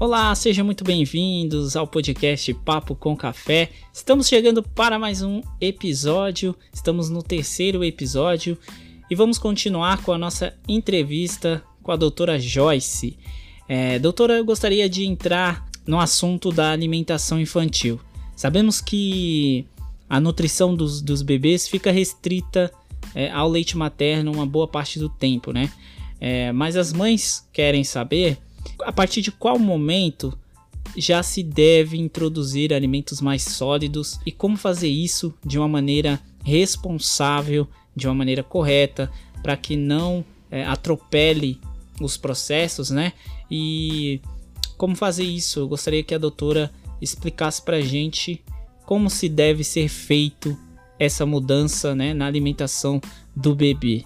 Olá, sejam muito bem-vindos ao podcast Papo com Café. Estamos chegando para mais um episódio, estamos no terceiro episódio e vamos continuar com a nossa entrevista com a doutora Joyce. É, doutora, eu gostaria de entrar no assunto da alimentação infantil. Sabemos que a nutrição dos, dos bebês fica restrita é, ao leite materno uma boa parte do tempo, né? É, mas as mães querem saber a partir de qual momento já se deve introduzir alimentos mais sólidos e como fazer isso de uma maneira responsável, de uma maneira correta, para que não é, atropele os processos, né? E como fazer isso? Eu gostaria que a doutora explicasse para gente como se deve ser feito essa mudança né, na alimentação do bebê.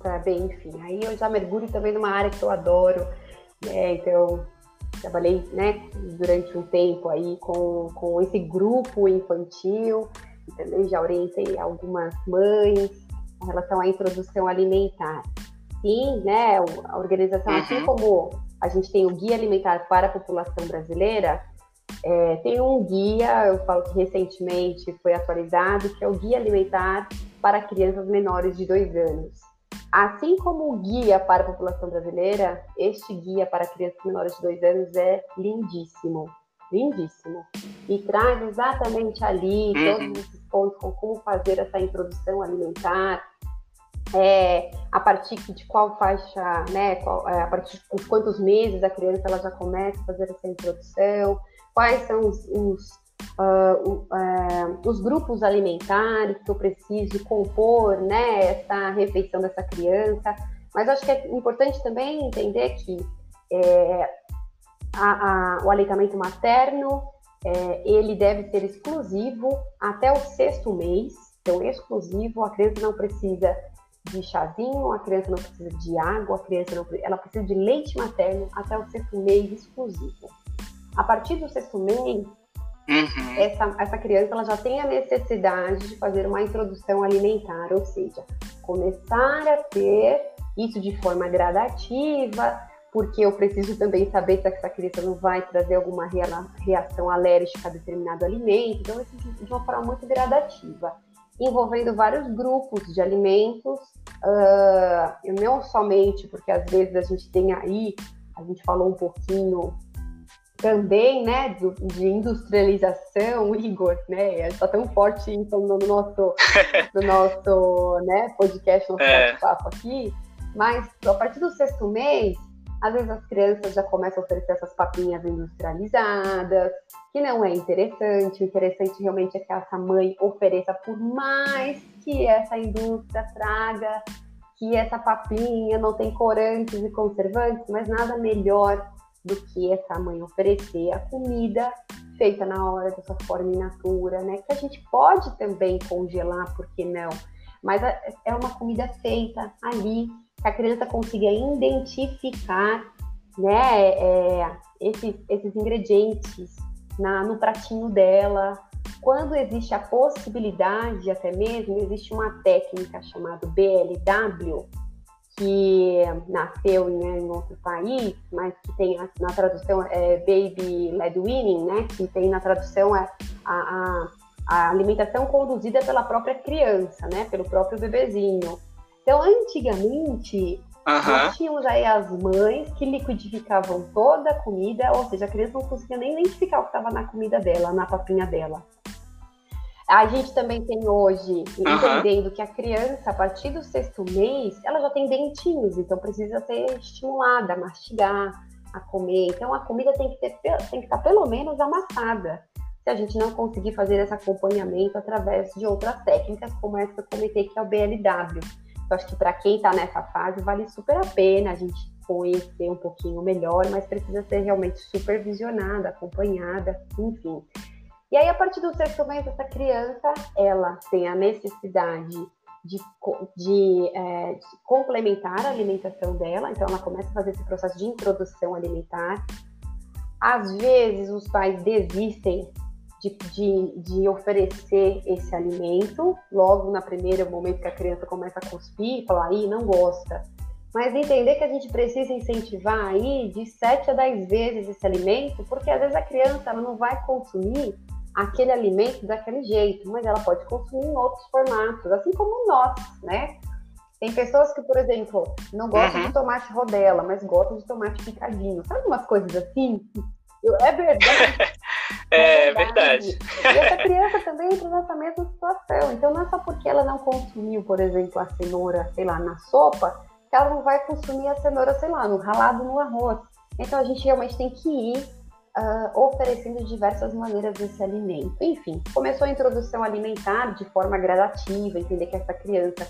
Tá bem, enfim, aí eu já mergulho também numa área que eu adoro, né? Então, trabalhei, né, durante um tempo aí com, com esse grupo infantil, entendeu? Já orientei algumas mães em relação à introdução alimentar. Sim, né, a organização, assim uhum. assim como a gente tem o Guia Alimentar para a População Brasileira, é, tem um guia, eu falo que recentemente foi atualizado, que é o Guia Alimentar para Crianças Menores de 2 anos. Assim como o guia para a população brasileira, este guia para crianças menores de 2 anos é lindíssimo, lindíssimo. E traz exatamente ali uhum. todos esses pontos com como fazer essa introdução alimentar, é, a partir de qual faixa, né, qual, é, a partir de quantos meses a criança ela já começa a fazer essa introdução, quais são os, os uh, uh, os grupos alimentares que eu preciso compor né, essa refeição dessa criança. Mas acho que é importante também entender que é, a, a, o aleitamento materno é, ele deve ser exclusivo até o sexto mês, então exclusivo, a criança não precisa de chazinho, a criança não precisa de água, a criança não ela precisa de leite materno até o sexto mês exclusivo. A partir do sexto mês, Uhum. Essa, essa criança ela já tem a necessidade de fazer uma introdução alimentar, ou seja, começar a ter isso de forma gradativa, porque eu preciso também saber se essa criança não vai trazer alguma reação alérgica a determinado alimento, então isso de uma forma muito gradativa, envolvendo vários grupos de alimentos, uh, não somente porque às vezes a gente tem aí, a gente falou um pouquinho também, né, do, de industrialização, Igor, né, está tão forte então no nosso, no nosso, né, podcast, nosso é. papo aqui, mas a partir do sexto mês, às vezes as crianças já começam a oferecer essas papinhas industrializadas, que não é interessante, o interessante realmente é que essa mãe ofereça por mais que essa indústria traga, que essa papinha não tem corantes e conservantes, mas nada melhor do que essa mãe oferecer a comida feita na hora, dessa forma in natura, né? Que a gente pode também congelar, por que não? Mas é uma comida feita ali, que a criança consiga identificar, né, é, esses, esses ingredientes na, no pratinho dela. Quando existe a possibilidade, até mesmo, existe uma técnica chamada BLW, que nasceu em, em, outro país, mas que tem na tradução é Baby Led Winning, né? Que tem na tradução é a, a, a, alimentação conduzida pela própria criança, né? Pelo próprio bebezinho. Então, antigamente, nós tínhamos aí as mães que liquidificavam toda a comida, ou seja, a criança não conseguia nem identificar o que estava na comida dela, na papinha dela. A gente também tem hoje, entendendo que a criança, a partir do sexto mês, ela já tem dentinhos, então precisa ser estimulada a mastigar, a comer. Então a comida tem que, ter, tem que estar pelo menos amassada. Se a gente não conseguir fazer esse acompanhamento através de outras técnicas, como essa que eu comentei, que é o BLW. Eu acho que para quem está nessa fase, vale super a pena a gente conhecer um pouquinho melhor, mas precisa ser realmente supervisionada, acompanhada, enfim. E aí, a partir do sexto mês, essa criança, ela tem a necessidade de, de, é, de, complementar a alimentação dela, então ela começa a fazer esse processo de introdução alimentar. Às vezes, os pais desistem de, de, de oferecer esse alimento, logo na primeira momento que a criança começa a cuspir e aí não gosta, mas entender que a gente precisa incentivar aí de 7 a 10 vezes esse alimento, porque às vezes a criança ela não vai consumir aquele alimento daquele jeito, mas ela pode consumir em outros formatos, assim como nós, né? Tem pessoas que, por exemplo, não gostam uhum. de tomate rodela, mas gostam de tomate picadinho. Sabe umas coisas assim? É verdade. é, é verdade. E essa criança também entra nessa mesma situação. Então, não é só porque ela não consumiu, por exemplo, a cenoura, sei lá, na sopa, que ela não vai consumir a cenoura, sei lá, no ralado no arroz. Então, a gente realmente tem que ir uh, oferecendo diversas maneiras desse alimento. Enfim, começou a introdução alimentar de forma gradativa, entender que essa criança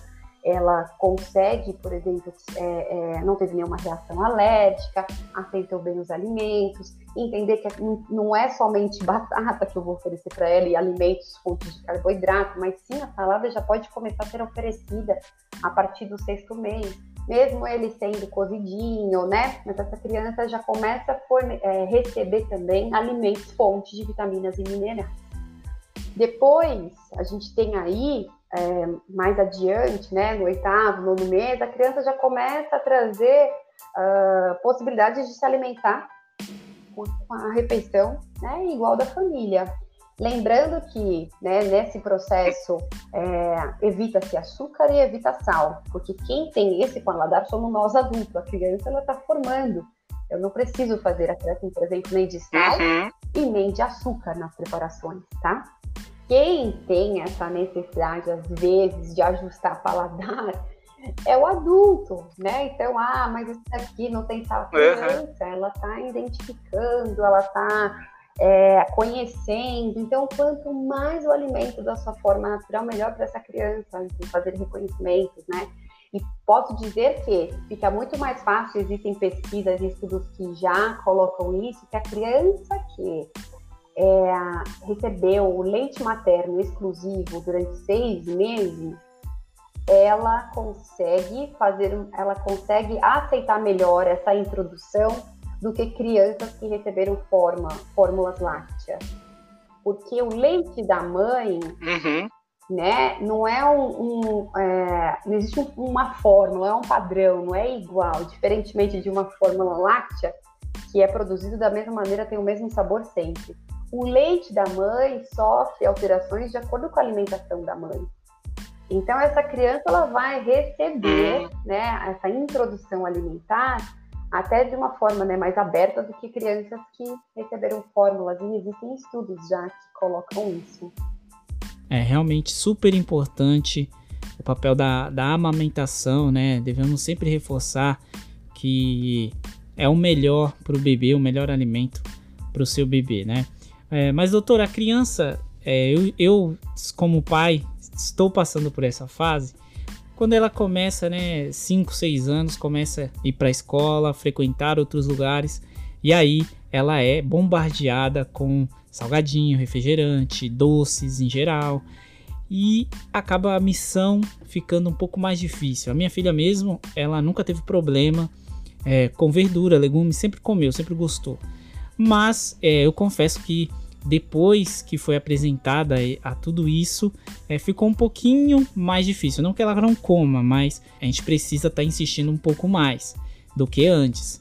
ela consegue, por exemplo, é, é, não teve nenhuma reação alérgica, aceitou bem os alimentos, entender que não é somente batata que eu vou oferecer para ela e alimentos fontes de carboidrato, mas sim a salada já pode começar a ser oferecida a partir do sexto mês, mesmo ele sendo cozidinho, né? Mas essa criança já começa a é, receber também alimentos fontes de vitaminas e minerais. Depois, a gente tem aí é, mais adiante, né, no oitavo, nono mês, a criança já começa a trazer uh, possibilidades de se alimentar com a refeição né, igual da família. Lembrando que né, nesse processo é, evita-se açúcar e evita sal, porque quem tem esse paladar somos nós adultos, a criança ela está formando. Eu não preciso fazer a criança, por exemplo, nem de sal uhum. e nem de açúcar nas preparações, tá? Quem tem essa necessidade, às vezes, de ajustar paladar é o adulto, né? Então, ah, mas isso aqui não tem sal. Uhum. Ela está identificando, ela está é, conhecendo. Então, quanto mais o alimento da sua forma natural, melhor para essa criança, enfim, fazer reconhecimentos, né? E posso dizer que fica muito mais fácil, existem pesquisas e estudos que já colocam isso, que a criança que é, recebeu o leite materno exclusivo durante seis meses, ela consegue fazer, ela consegue aceitar melhor essa introdução do que crianças que receberam forma, fórmulas lácteas. Porque o leite da mãe, uhum. né, não é um, um é, não existe uma fórmula, é um padrão, não é igual, diferentemente de uma fórmula láctea que é produzido da mesma maneira, tem o mesmo sabor sempre o leite da mãe sofre alterações de acordo com a alimentação da mãe. Então essa criança ela vai receber, né, essa introdução alimentar até de uma forma né, mais aberta do que crianças que receberam fórmulas e existem estudos já que colocam isso. É realmente super importante o papel da, da amamentação, né? Devemos sempre reforçar que é o melhor para o bebê, o melhor alimento para o seu bebê, né? É, mas, doutor, a criança, é, eu, eu, como pai, estou passando por essa fase. Quando ela começa, né, 5, 6 anos, começa a ir para a escola, frequentar outros lugares, e aí ela é bombardeada com salgadinho, refrigerante, doces em geral, e acaba a missão ficando um pouco mais difícil. A minha filha mesmo, ela nunca teve problema é, com verdura, legumes, sempre comeu, sempre gostou. Mas é, eu confesso que depois que foi apresentada a tudo isso, é, ficou um pouquinho mais difícil. Não que ela não coma, mas a gente precisa estar tá insistindo um pouco mais do que antes.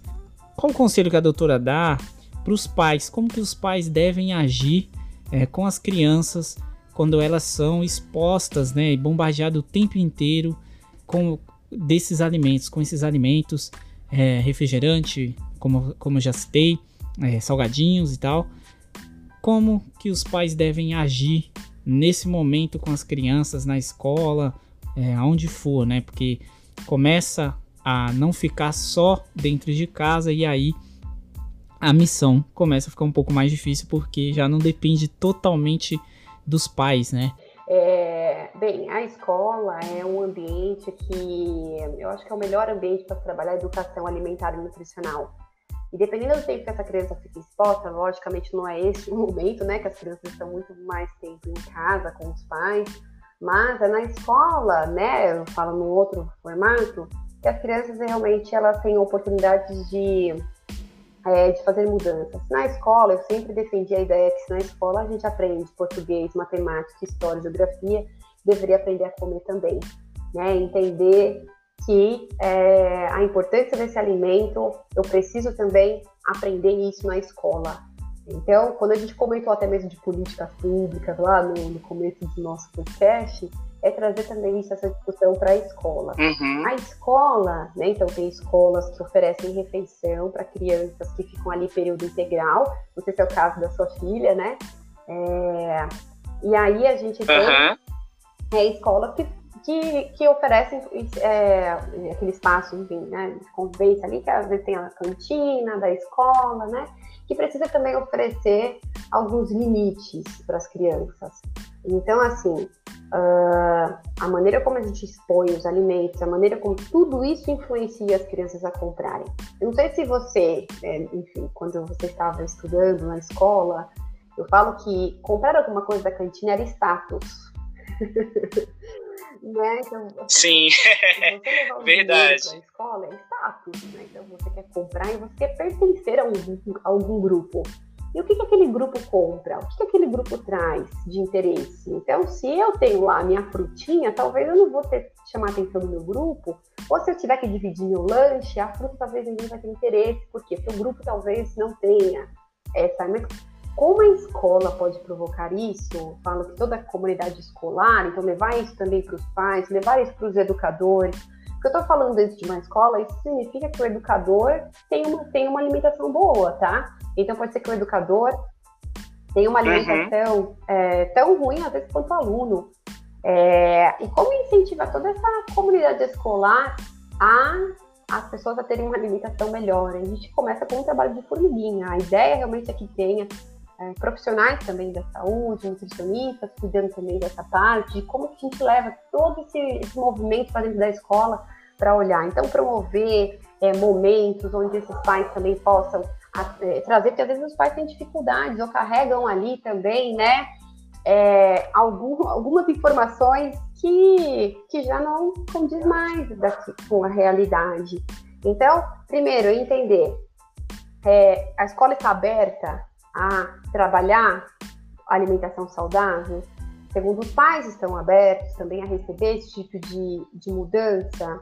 Qual o conselho que a doutora dá para os pais? Como que os pais devem agir é, com as crianças quando elas são expostas né, e bombardeadas o tempo inteiro com desses alimentos, com esses alimentos, é, refrigerante, como, como já citei, é, salgadinhos e tal. Como que os pais devem agir nesse momento com as crianças na escola, é, aonde for, né? Porque começa a não ficar só dentro de casa e aí a missão começa a ficar um pouco mais difícil porque já não depende totalmente dos pais, né? É, bem, a escola é um ambiente que eu acho que é o melhor ambiente para trabalhar educação alimentar e nutricional. E dependendo do tempo que essa criança fica exposta, logicamente não é esse o momento, né? Que as crianças estão muito mais tempo em casa com os pais, mas é na escola, né? Eu falo no outro formato, que as crianças realmente elas têm oportunidades de, é, de fazer mudanças. Na escola, eu sempre defendi a ideia que se na escola a gente aprende português, matemática, história, geografia, deveria aprender a comer também, né? Entender que é, a importância desse alimento, eu preciso também aprender isso na escola. Então, quando a gente comentou até mesmo de políticas públicas lá no, no começo do nosso podcast, é trazer também isso, essa discussão para a escola. Uhum. A escola, né, então tem escolas que oferecem refeição para crianças que ficam ali período integral, não sei se é o caso da sua filha, né? É, e aí a gente tem uhum. é, escolas que, que, que oferecem é, aquele espaço, enfim, né, de convivência ali, que às vezes tem a cantina da escola, né? Que precisa também oferecer alguns limites para as crianças. Então, assim, uh, a maneira como a gente expõe os alimentos, a maneira como tudo isso influencia as crianças a comprarem. Eu não sei se você, é, enfim, quando você estava estudando na escola, eu falo que comprar alguma coisa da cantina era status. né? Então, Sim, verdade. Para a escola é status, né? Então você quer comprar e você quer pertencer a, um, a algum grupo. E o que, que aquele grupo compra? O que, que aquele grupo traz de interesse? Então, se eu tenho lá a minha frutinha, talvez eu não vou ter chamar a atenção do meu grupo. Ou se eu tiver que dividir meu lanche, a fruta talvez ninguém vai ter interesse. Porque o grupo talvez não tenha essa. Como a escola pode provocar isso? Falo que toda a comunidade escolar, então levar isso também para os pais, levar isso para os educadores. Porque eu estou falando dentro de uma escola, isso significa que o educador tem uma, tem uma alimentação boa, tá? Então pode ser que o educador tenha uma alimentação uhum. é, tão ruim às vezes quanto o aluno. É, e como incentivar toda essa comunidade escolar a as pessoas a terem uma alimentação melhor. A gente começa com um trabalho de formiguinha. A ideia realmente é que tenha é, profissionais também da saúde, nutricionistas, cuidando também dessa parte, de como que a gente leva todo esse, esse movimento para dentro da escola para olhar. Então, promover é, momentos onde esses pais também possam é, trazer, porque às vezes os pais têm dificuldades ou carregam ali também, né, é, algum, algumas informações que, que já não condiz mais daqui, com a realidade. Então, primeiro, entender, é, a escola está aberta a trabalhar alimentação saudável? Segundo, os pais estão abertos também a receber esse tipo de, de mudança?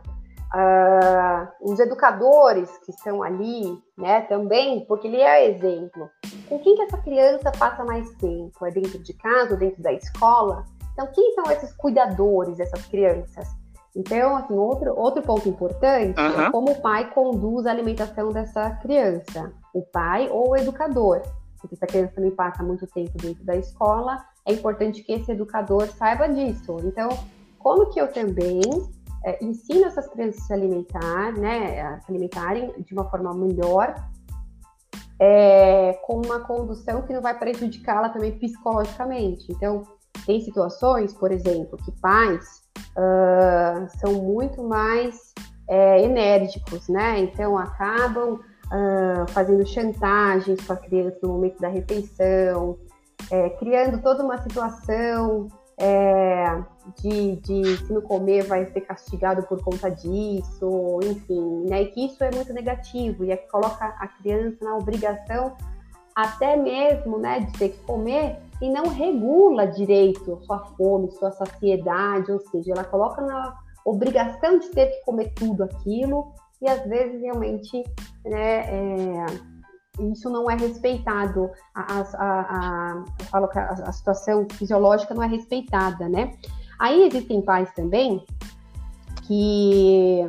Uh, os educadores que estão ali, né, também, porque ele é exemplo. Com quem que essa criança passa mais tempo? É dentro de casa, ou dentro da escola? Então, quem são esses cuidadores dessas crianças? Então, assim, outro, outro ponto importante uhum. é como o pai conduz a alimentação dessa criança. O pai ou o educador. Porque se a criança também passa muito tempo dentro da escola, é importante que esse educador saiba disso. Então, como que eu também é, ensino essas crianças a se alimentar, né, a se alimentarem de uma forma melhor, é, com uma condução que não vai prejudicá-la também psicologicamente. Então, tem situações, por exemplo, que pais uh, são muito mais é, enérgicos, né? Então, acabam uh, fazendo chantagens com a criança no momento da refeição, é, criando toda uma situação é, de, de se não comer vai ser castigado por conta disso, enfim, né? E que isso é muito negativo e é que coloca a criança na obrigação até mesmo, né, de ter que comer e não regula direito sua fome, sua saciedade, ou seja, ela coloca na obrigação de ter que comer tudo aquilo e às vezes realmente, né, é, isso não é respeitado, a, a, a, a, situação fisiológica não é respeitada, né? Aí existem pais também que,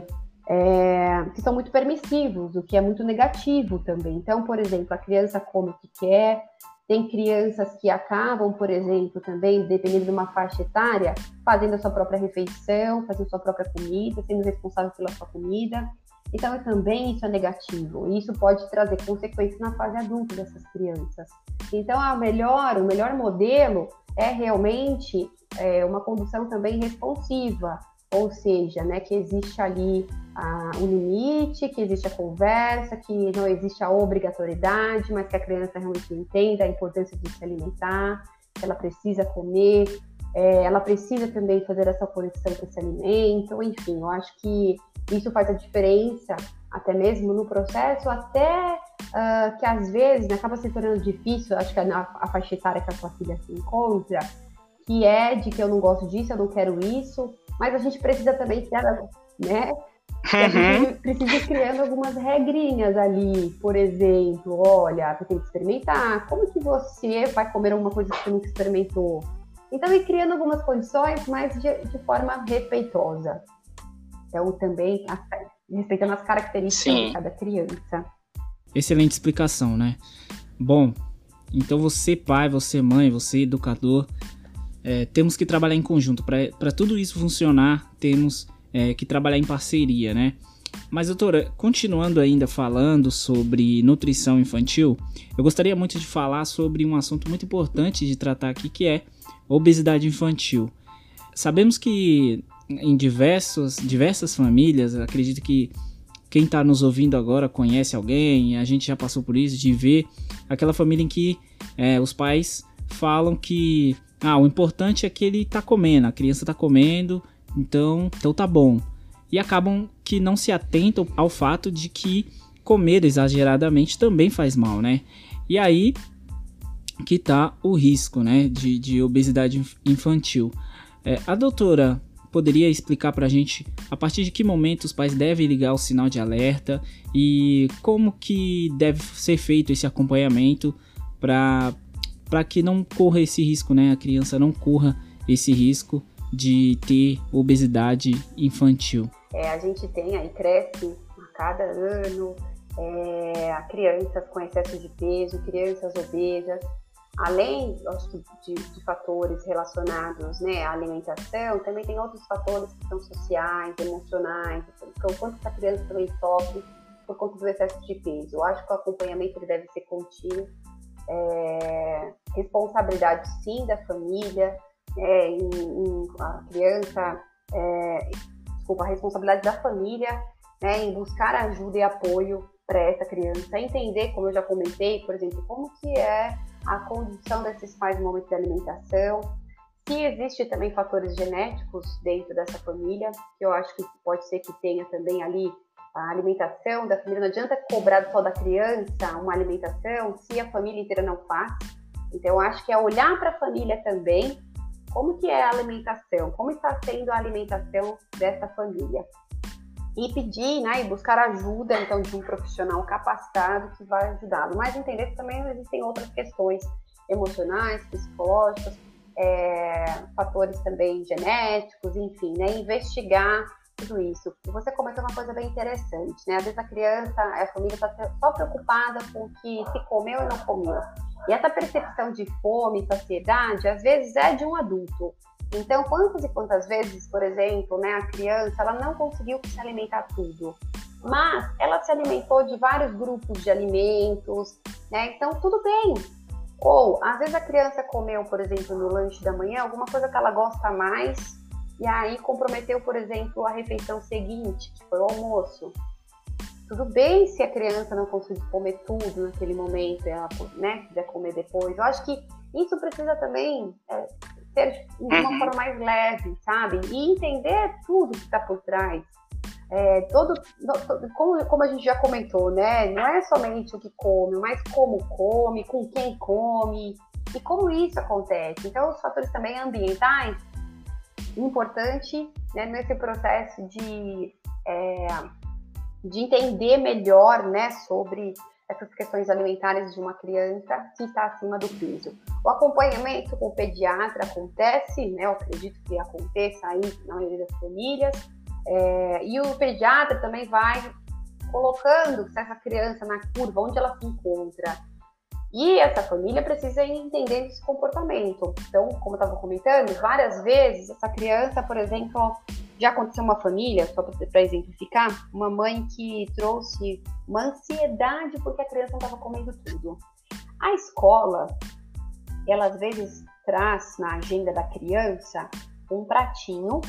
é, que são muito permissivos, o que é muito negativo também. Então, por exemplo, a criança come o que quer, tem crianças que acabam, por exemplo, também, dependendo de uma faixa etária, fazendo a sua própria refeição, fazendo a sua própria comida, sendo responsável pela sua comida. Então, também isso é negativo. E isso pode trazer consequências na fase adulta dessas crianças. Então, a melhor, o melhor modelo é realmente é, uma condução também responsiva, ou seja, né, que existe ali ah, um limite, que existe a conversa, que não existe a obrigatoriedade, mas que a criança realmente entenda a importância de se alimentar, que ela precisa comer, é, ela precisa também fazer essa conexão com esse alimento, enfim, eu acho que isso faz a diferença, até mesmo no processo, até uh, que às vezes né, acaba se tornando difícil, acho que é a, a faixa etária que a sua filha se encontra, que é de que eu não gosto disso, eu não quero isso, mas a gente precisa também ter, né, a gente precisa ir criando algumas regrinhas ali, por exemplo, olha, você tem que experimentar, como que você vai comer alguma coisa que você nunca experimentou? Então, ir criando algumas condições, mas de, de forma respeitosa. Então, também respeitando as características Sim. de cada criança. Excelente explicação, né? Bom, então você pai, você mãe, você educador, é, temos que trabalhar em conjunto. Para tudo isso funcionar, temos é, que trabalhar em parceria, né? Mas, doutora, continuando ainda falando sobre nutrição infantil, eu gostaria muito de falar sobre um assunto muito importante de tratar aqui, que é obesidade infantil. Sabemos que em diversos, diversas famílias, acredito que quem está nos ouvindo agora conhece alguém, a gente já passou por isso, de ver aquela família em que é, os pais falam que ah, o importante é que ele está comendo, a criança está comendo, então, então tá bom. E acabam que não se atentam ao fato de que comer exageradamente também faz mal, né? E aí que tá o risco, né, de, de obesidade infantil. É, a doutora poderia explicar para a gente a partir de que momento os pais devem ligar o sinal de alerta e como que deve ser feito esse acompanhamento para que não corra esse risco, né? A criança não corra esse risco de ter obesidade infantil. É, a gente tem aí cresce a cada ano é, crianças com excesso de peso, crianças obesas, além de, de, fatores relacionados né, à alimentação, também tem outros fatores que são sociais, emocionais, então, o quanto essa criança também sofre por conta do excesso de peso. Eu acho que o acompanhamento deve ser contínuo, é, responsabilidade sim da família, é, em, em, a criança, é, desculpa, a responsabilidade da família né, em buscar ajuda e apoio para essa criança, entender, como eu já comentei, por exemplo, como que é a condição desses pais no momento de alimentação, se existe também fatores genéticos dentro dessa família, que eu acho que pode ser que tenha também ali a alimentação da família, não adianta cobrar só da criança uma alimentação se a família inteira não faz. Então, eu acho que é olhar para a família também, como que é a alimentação, como está sendo a alimentação dessa família e pedir, né, e buscar ajuda então de um profissional capacitado que vai ajudá-lo. Mas entender que também existem outras questões emocionais, psicológicas, é, fatores também genéticos, enfim, né, investigar tudo isso. E você comentou uma coisa bem interessante, né? Às vezes a criança, a família está só preocupada com o que se comeu e não comeu. E essa percepção de fome, saciedade, às vezes é de um adulto. Então, quantas e quantas vezes, por exemplo, né, a criança ela não conseguiu se alimentar tudo, mas ela se alimentou de vários grupos de alimentos, né? Então, tudo bem. Ou, às vezes a criança comeu, por exemplo, no lanche da manhã, alguma coisa que ela gosta mais, e aí comprometeu, por exemplo, a refeição seguinte, que foi o almoço. Tudo bem se a criança não conseguir comer tudo naquele momento, ela né, quiser comer depois. Eu acho que isso precisa também é, ser de uma uhum. forma mais leve, sabe? E entender tudo que está por trás. É, todo, como, como a gente já comentou, né? Não é somente o que come, mas como come, com quem come e como isso acontece. Então, os fatores também ambientais, importante né, nesse processo de, é, de entender melhor né, sobre essas questões alimentares de uma criança que está acima do peso. O acompanhamento com o pediatra acontece, né? Eu acredito que aconteça aí na maioria das famílias. É, e o pediatra também vai colocando essa criança na curva, onde ela se encontra. E essa família precisa ir entendendo esse comportamento. Então, como eu estava comentando, várias vezes essa criança, por exemplo, já aconteceu uma família, só para exemplificar, uma mãe que trouxe uma ansiedade porque a criança estava comendo tudo. A escola, ela às vezes traz na agenda da criança um pratinho,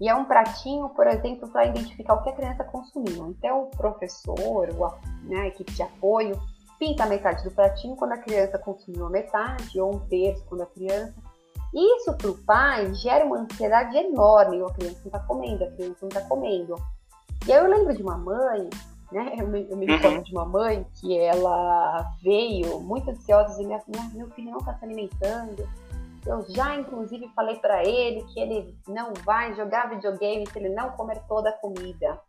e é um pratinho, por exemplo, para identificar o que a criança consumiu. Então, o professor, né, a equipe de apoio, pinta metade do pratinho quando a criança consumiu a metade, ou um terço quando a criança isso para o pai gera uma ansiedade enorme. A criança não está comendo, a criança não está comendo. E aí eu lembro de uma mãe, né? Eu me, eu me recordo de uma mãe que ela veio muito ansiosa e minha, minha, meu filho não está se alimentando. Eu já, inclusive, falei para ele que ele não vai jogar videogame se ele não comer toda a comida.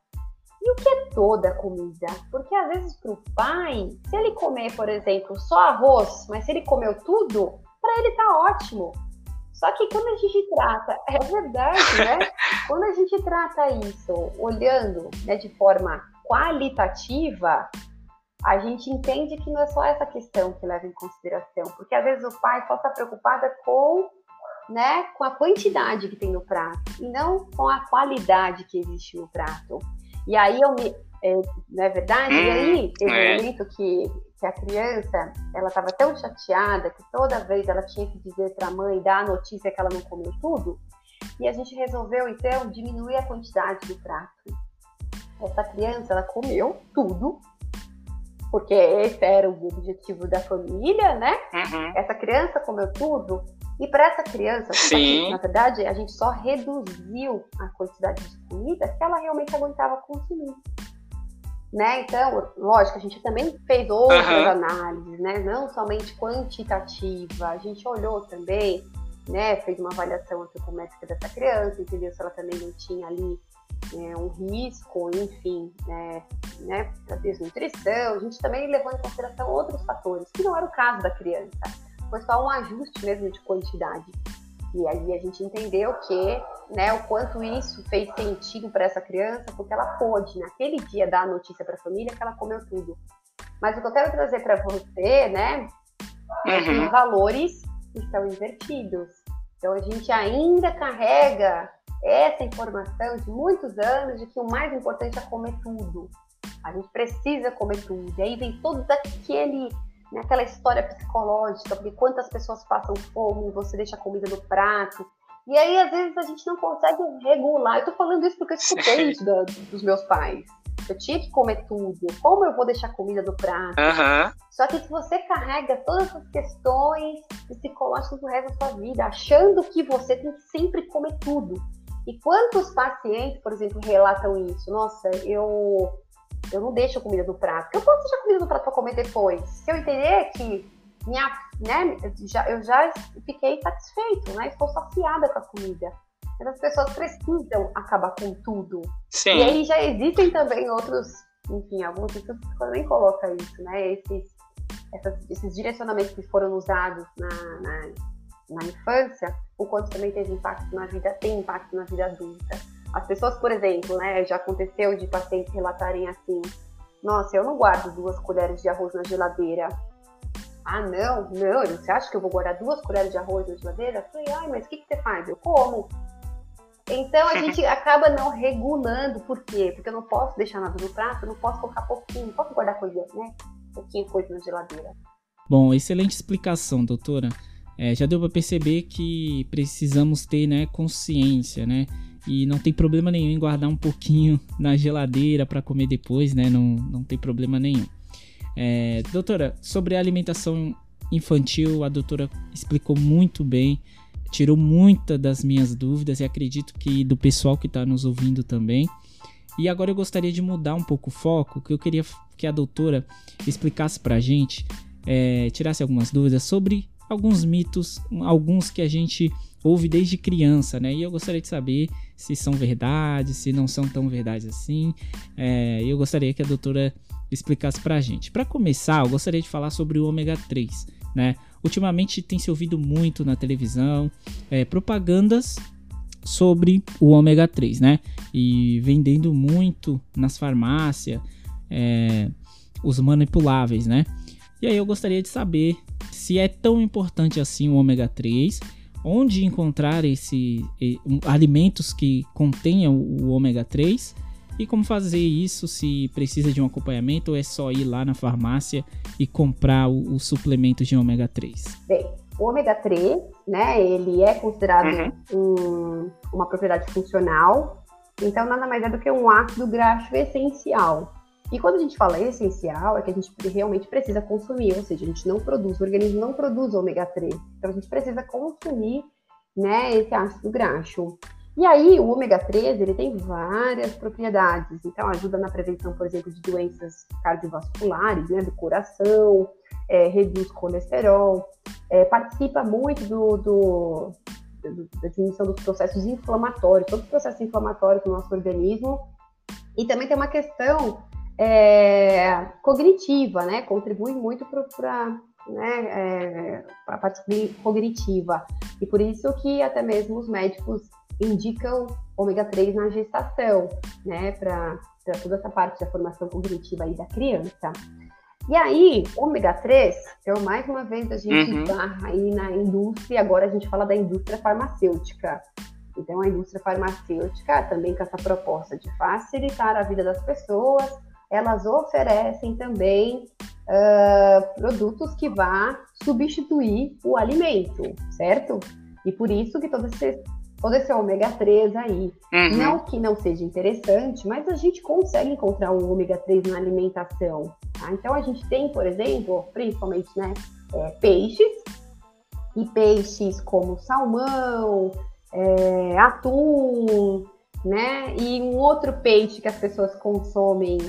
E o que é toda a comida? Porque às vezes para o pai, se ele comer, por exemplo, só arroz, mas se ele comeu tudo, para ele tá ótimo. Só que quando a gente trata, é verdade, né? quando a gente trata isso olhando né, de forma qualitativa, a gente entende que não é só essa questão que leva em consideração, porque às vezes o pai só está preocupada com, né, com a quantidade que tem no prato e não com a qualidade que existe no prato. E aí eu me, é, não é verdade? Hum, e aí teve é. um momento que, que a criança, ela estava tão chateada que toda vez ela tinha que dizer para a mãe dar a notícia que ela não comeu tudo. E a gente resolveu então diminuir a quantidade do prato. Essa criança, ela comeu tudo, porque esse era o objetivo da família, né? Uhum. Essa criança comeu tudo. E para essa criança, Sim. na verdade, a gente só reduziu a quantidade de comida que ela realmente aguentava consumir. Né? Então, lógico, a gente também fez outras uhum. análises, né? Não somente quantitativa, a gente olhou também, né? Fez uma avaliação antropométrica dessa criança, entendeu se ela também não tinha ali é, um risco, enfim, né, para desnutrição. A gente também levou em consideração outros fatores, que não era o caso da criança. Foi só um ajuste mesmo de quantidade. E aí a gente entendeu que, né, o quanto isso fez sentido para essa criança, porque ela pôde, naquele dia, dar a notícia para a família que ela comeu tudo. Mas o que eu quero trazer para você, né, é que uhum. os valores estão invertidos. Então a gente ainda carrega essa informação de muitos anos de que o mais importante é comer tudo. A gente precisa comer tudo. E aí vem todo aquele, né, aquela história psicológica, porque quantas pessoas passam fome, você deixa a comida no prato. E aí, às vezes, a gente não consegue regular. Eu tô falando isso porque eu escutei isso da, dos meus pais. Eu tinha que comer tudo. Como eu vou deixar comida no prato? Uhum. Só que se você carrega todas essas questões psicológicas do resto da sua vida, achando que você tem que sempre comer tudo, e quantos pacientes, por exemplo, relatam isso? Nossa, eu eu não deixo a comida no prato. Eu posso deixar a comida no prato para comer depois. Se eu entender que minha, né, já, eu já fiquei satisfeito, né? Estou saciada com a comida. Mas as pessoas precisam acabar com tudo. Sim. E aí já existem também outros, enfim, alguns estudos que também colocam isso, né? Esses, essas, esses direcionamentos que foram usados na, na na infância, o quanto também teve impacto na vida, tem impacto na vida adulta. As pessoas, por exemplo, né, já aconteceu de pacientes relatarem assim: Nossa, eu não guardo duas colheres de arroz na geladeira. Ah, não, não, você acha que eu vou guardar duas colheres de arroz na geladeira? Eu falei, ai, mas o que, que você faz? Eu como. Então a gente acaba não regulando, por quê? Porque eu não posso deixar nada no prato, eu não posso colocar pouquinho, não posso guardar coisa, né? Pouquinho coisa na geladeira. Bom, excelente explicação, doutora é, já deu para perceber que precisamos ter né, consciência, né? E não tem problema nenhum em guardar um pouquinho na geladeira para comer depois, né? Não, não tem problema nenhum. É, doutora, sobre a alimentação infantil, a doutora explicou muito bem, tirou muitas das minhas dúvidas e acredito que do pessoal que está nos ouvindo também. E agora eu gostaria de mudar um pouco o foco, que eu queria que a doutora explicasse para a gente, é, tirasse algumas dúvidas sobre alguns mitos, alguns que a gente ouve desde criança, né? E eu gostaria de saber se são verdades, se não são tão verdades assim. É, eu gostaria que a doutora explicasse pra gente. Para começar, eu gostaria de falar sobre o ômega 3, né? Ultimamente tem se ouvido muito na televisão é, propagandas sobre o ômega 3, né? E vendendo muito nas farmácias é, os manipuláveis, né? E aí eu gostaria de saber se é tão importante assim o ômega 3, onde encontrar esse um, alimentos que contenham o ômega 3 e como fazer isso se precisa de um acompanhamento ou é só ir lá na farmácia e comprar o, o suplemento de ômega 3? Bem, o ômega 3, né, ele é considerado uhum. um, uma propriedade funcional, então nada mais é do que um ácido graxo essencial. E quando a gente fala essencial, é que a gente realmente precisa consumir, ou seja, a gente não produz, o organismo não produz ômega 3. Então a gente precisa consumir né, esse ácido graxo. E aí, o ômega 3 ele tem várias propriedades. Então, ajuda na prevenção, por exemplo, de doenças cardiovasculares, né, do coração, é, reduz colesterol, é, participa muito do, do, do, da diminuição dos processos inflamatórios. Todos os processos inflamatórios do nosso organismo E também tem uma questão é, cognitiva, né? Contribui muito para né, é, a parte cognitiva. E por isso que até mesmo os médicos indicam ômega 3 na gestação, né? Para toda essa parte da formação cognitiva aí da criança. E aí, ômega 3, então mais uma vez a gente uhum. aí na indústria, agora a gente fala da indústria farmacêutica. Então, a indústria farmacêutica também com essa proposta de facilitar a vida das pessoas, elas oferecem também uh, produtos que vá substituir o alimento, certo? E por isso que todo esse, todo esse ômega 3 aí, uhum. não que não seja interessante, mas a gente consegue encontrar o ômega 3 na alimentação. Tá? Então a gente tem, por exemplo, principalmente né, é, peixes, e peixes como salmão, é, atum, né? E um outro peixe que as pessoas consomem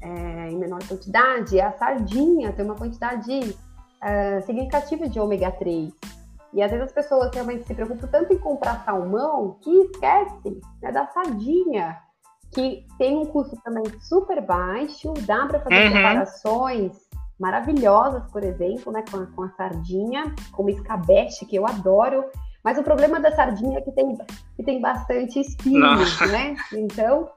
é, em menor quantidade a sardinha, tem uma quantidade é, significativa de ômega 3. E às vezes as pessoas realmente se preocupam tanto em comprar salmão que esquecem né, da sardinha, que tem um custo também super baixo, dá para fazer uhum. preparações maravilhosas, por exemplo, né, com a, com a sardinha, como escabeche, que eu adoro. Mas o problema da sardinha é que tem, que tem bastante espinhos, né? Então,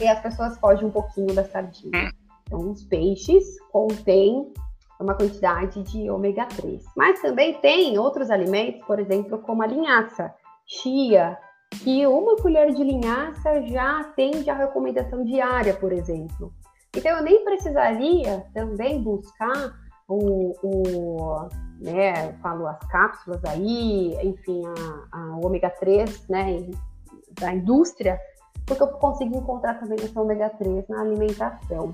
e as pessoas fogem um pouquinho da sardinha. Então, os peixes contêm uma quantidade de ômega 3. Mas também tem outros alimentos, por exemplo, como a linhaça, chia, que uma colher de linhaça já atende a recomendação diária, por exemplo. Então, eu nem precisaria também buscar o, o né, falo as cápsulas aí, enfim, a, a ômega 3, né, da indústria, porque eu consigo encontrar também esse ômega 3 na alimentação.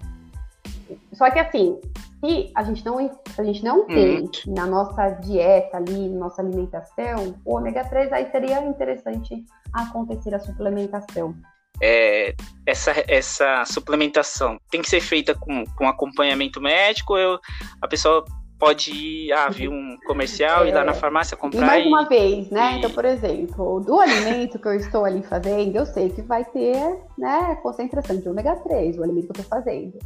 Só que assim, se a gente não, a gente não tem hum. na nossa dieta ali, na nossa alimentação, o ômega 3 aí seria interessante acontecer a suplementação. É, essa, essa suplementação tem que ser feita com, com acompanhamento médico ou a pessoa pode ir, ah, vir um comercial, é, ir lá na farmácia comprar. E mais e, uma vez, né? E... Então, por exemplo, do alimento que eu estou ali fazendo, eu sei que vai ter, né, concentração de ômega 3, o alimento que eu estou fazendo.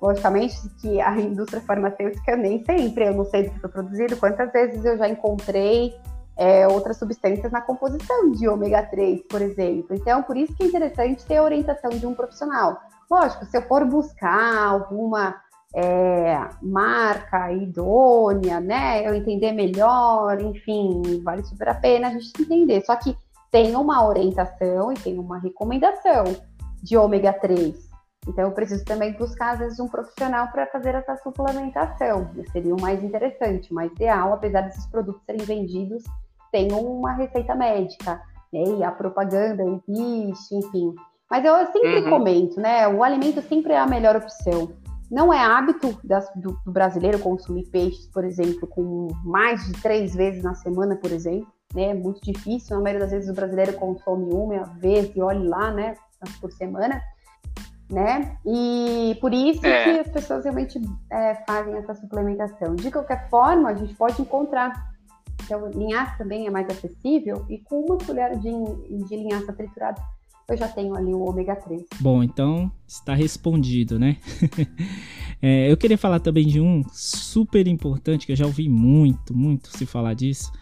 Logicamente que a indústria farmacêutica nem sempre, eu não sei do que foi produzido, quantas vezes eu já encontrei é, outras substâncias na composição de ômega 3, por exemplo. Então, por isso que é interessante ter a orientação de um profissional. Lógico, se eu for buscar alguma é, marca idônea, né? Eu entender melhor, enfim, vale super a pena a gente entender. Só que tem uma orientação e tem uma recomendação de ômega 3. Então, eu preciso também buscar, às vezes, um profissional para fazer essa suplementação. Seria o mais interessante, o mais ideal, apesar desses produtos serem vendidos, tem uma receita médica, né? E a propaganda existe, enfim. Mas eu sempre uhum. comento, né? O alimento sempre é a melhor opção. Não é hábito das, do, do, brasileiro consumir peixes, por exemplo, com mais de três vezes na semana, por exemplo. Né? É muito difícil. Na maioria das vezes o brasileiro consome uma vez e olhe lá, né? Por semana. Né? E por isso é. que as pessoas realmente é, fazem essa suplementação. De qualquer forma, a gente pode encontrar. Então, linhaça também é mais acessível e com uma colher de, de linhaça triturada eu já tenho ali o ômega 3. Bom, então está respondido, né? é, eu queria falar também de um super importante que eu já ouvi muito, muito se falar disso,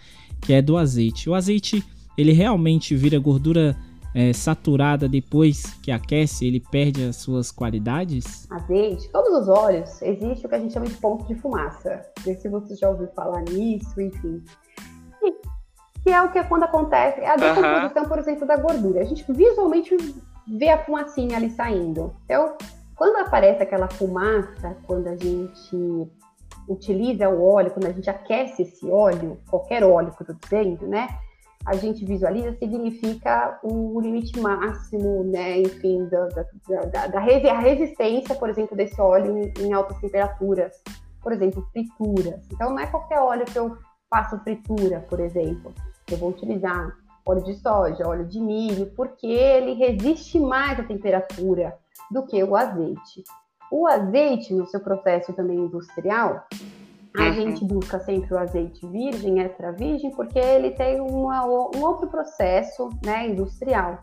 que é do azeite. O azeite, ele realmente vira gordura é, saturada depois que aquece, ele perde as suas qualidades? Azeite, todos os óleos, existe o que a gente chama de ponto de fumaça. Não sei se você já ouviu falar nisso, enfim que é o que é quando acontece é a decomposição, uhum. por exemplo, da gordura. A gente visualmente vê a fumacinha ali saindo. Então, quando aparece aquela fumaça, quando a gente utiliza o óleo, quando a gente aquece esse óleo, qualquer óleo que eu estou dizendo, né? A gente visualiza, significa o limite máximo, né? Enfim, da, da, da, da resistência, por exemplo, desse óleo em, em altas temperaturas. Por exemplo, frituras. Então, não é qualquer óleo que eu faço fritura, por exemplo eu vou utilizar óleo de soja, óleo de milho, porque ele resiste mais à temperatura do que o azeite. O azeite, no seu processo também industrial, a uhum. gente busca sempre o azeite virgem, extra virgem, porque ele tem uma, um outro processo né, industrial.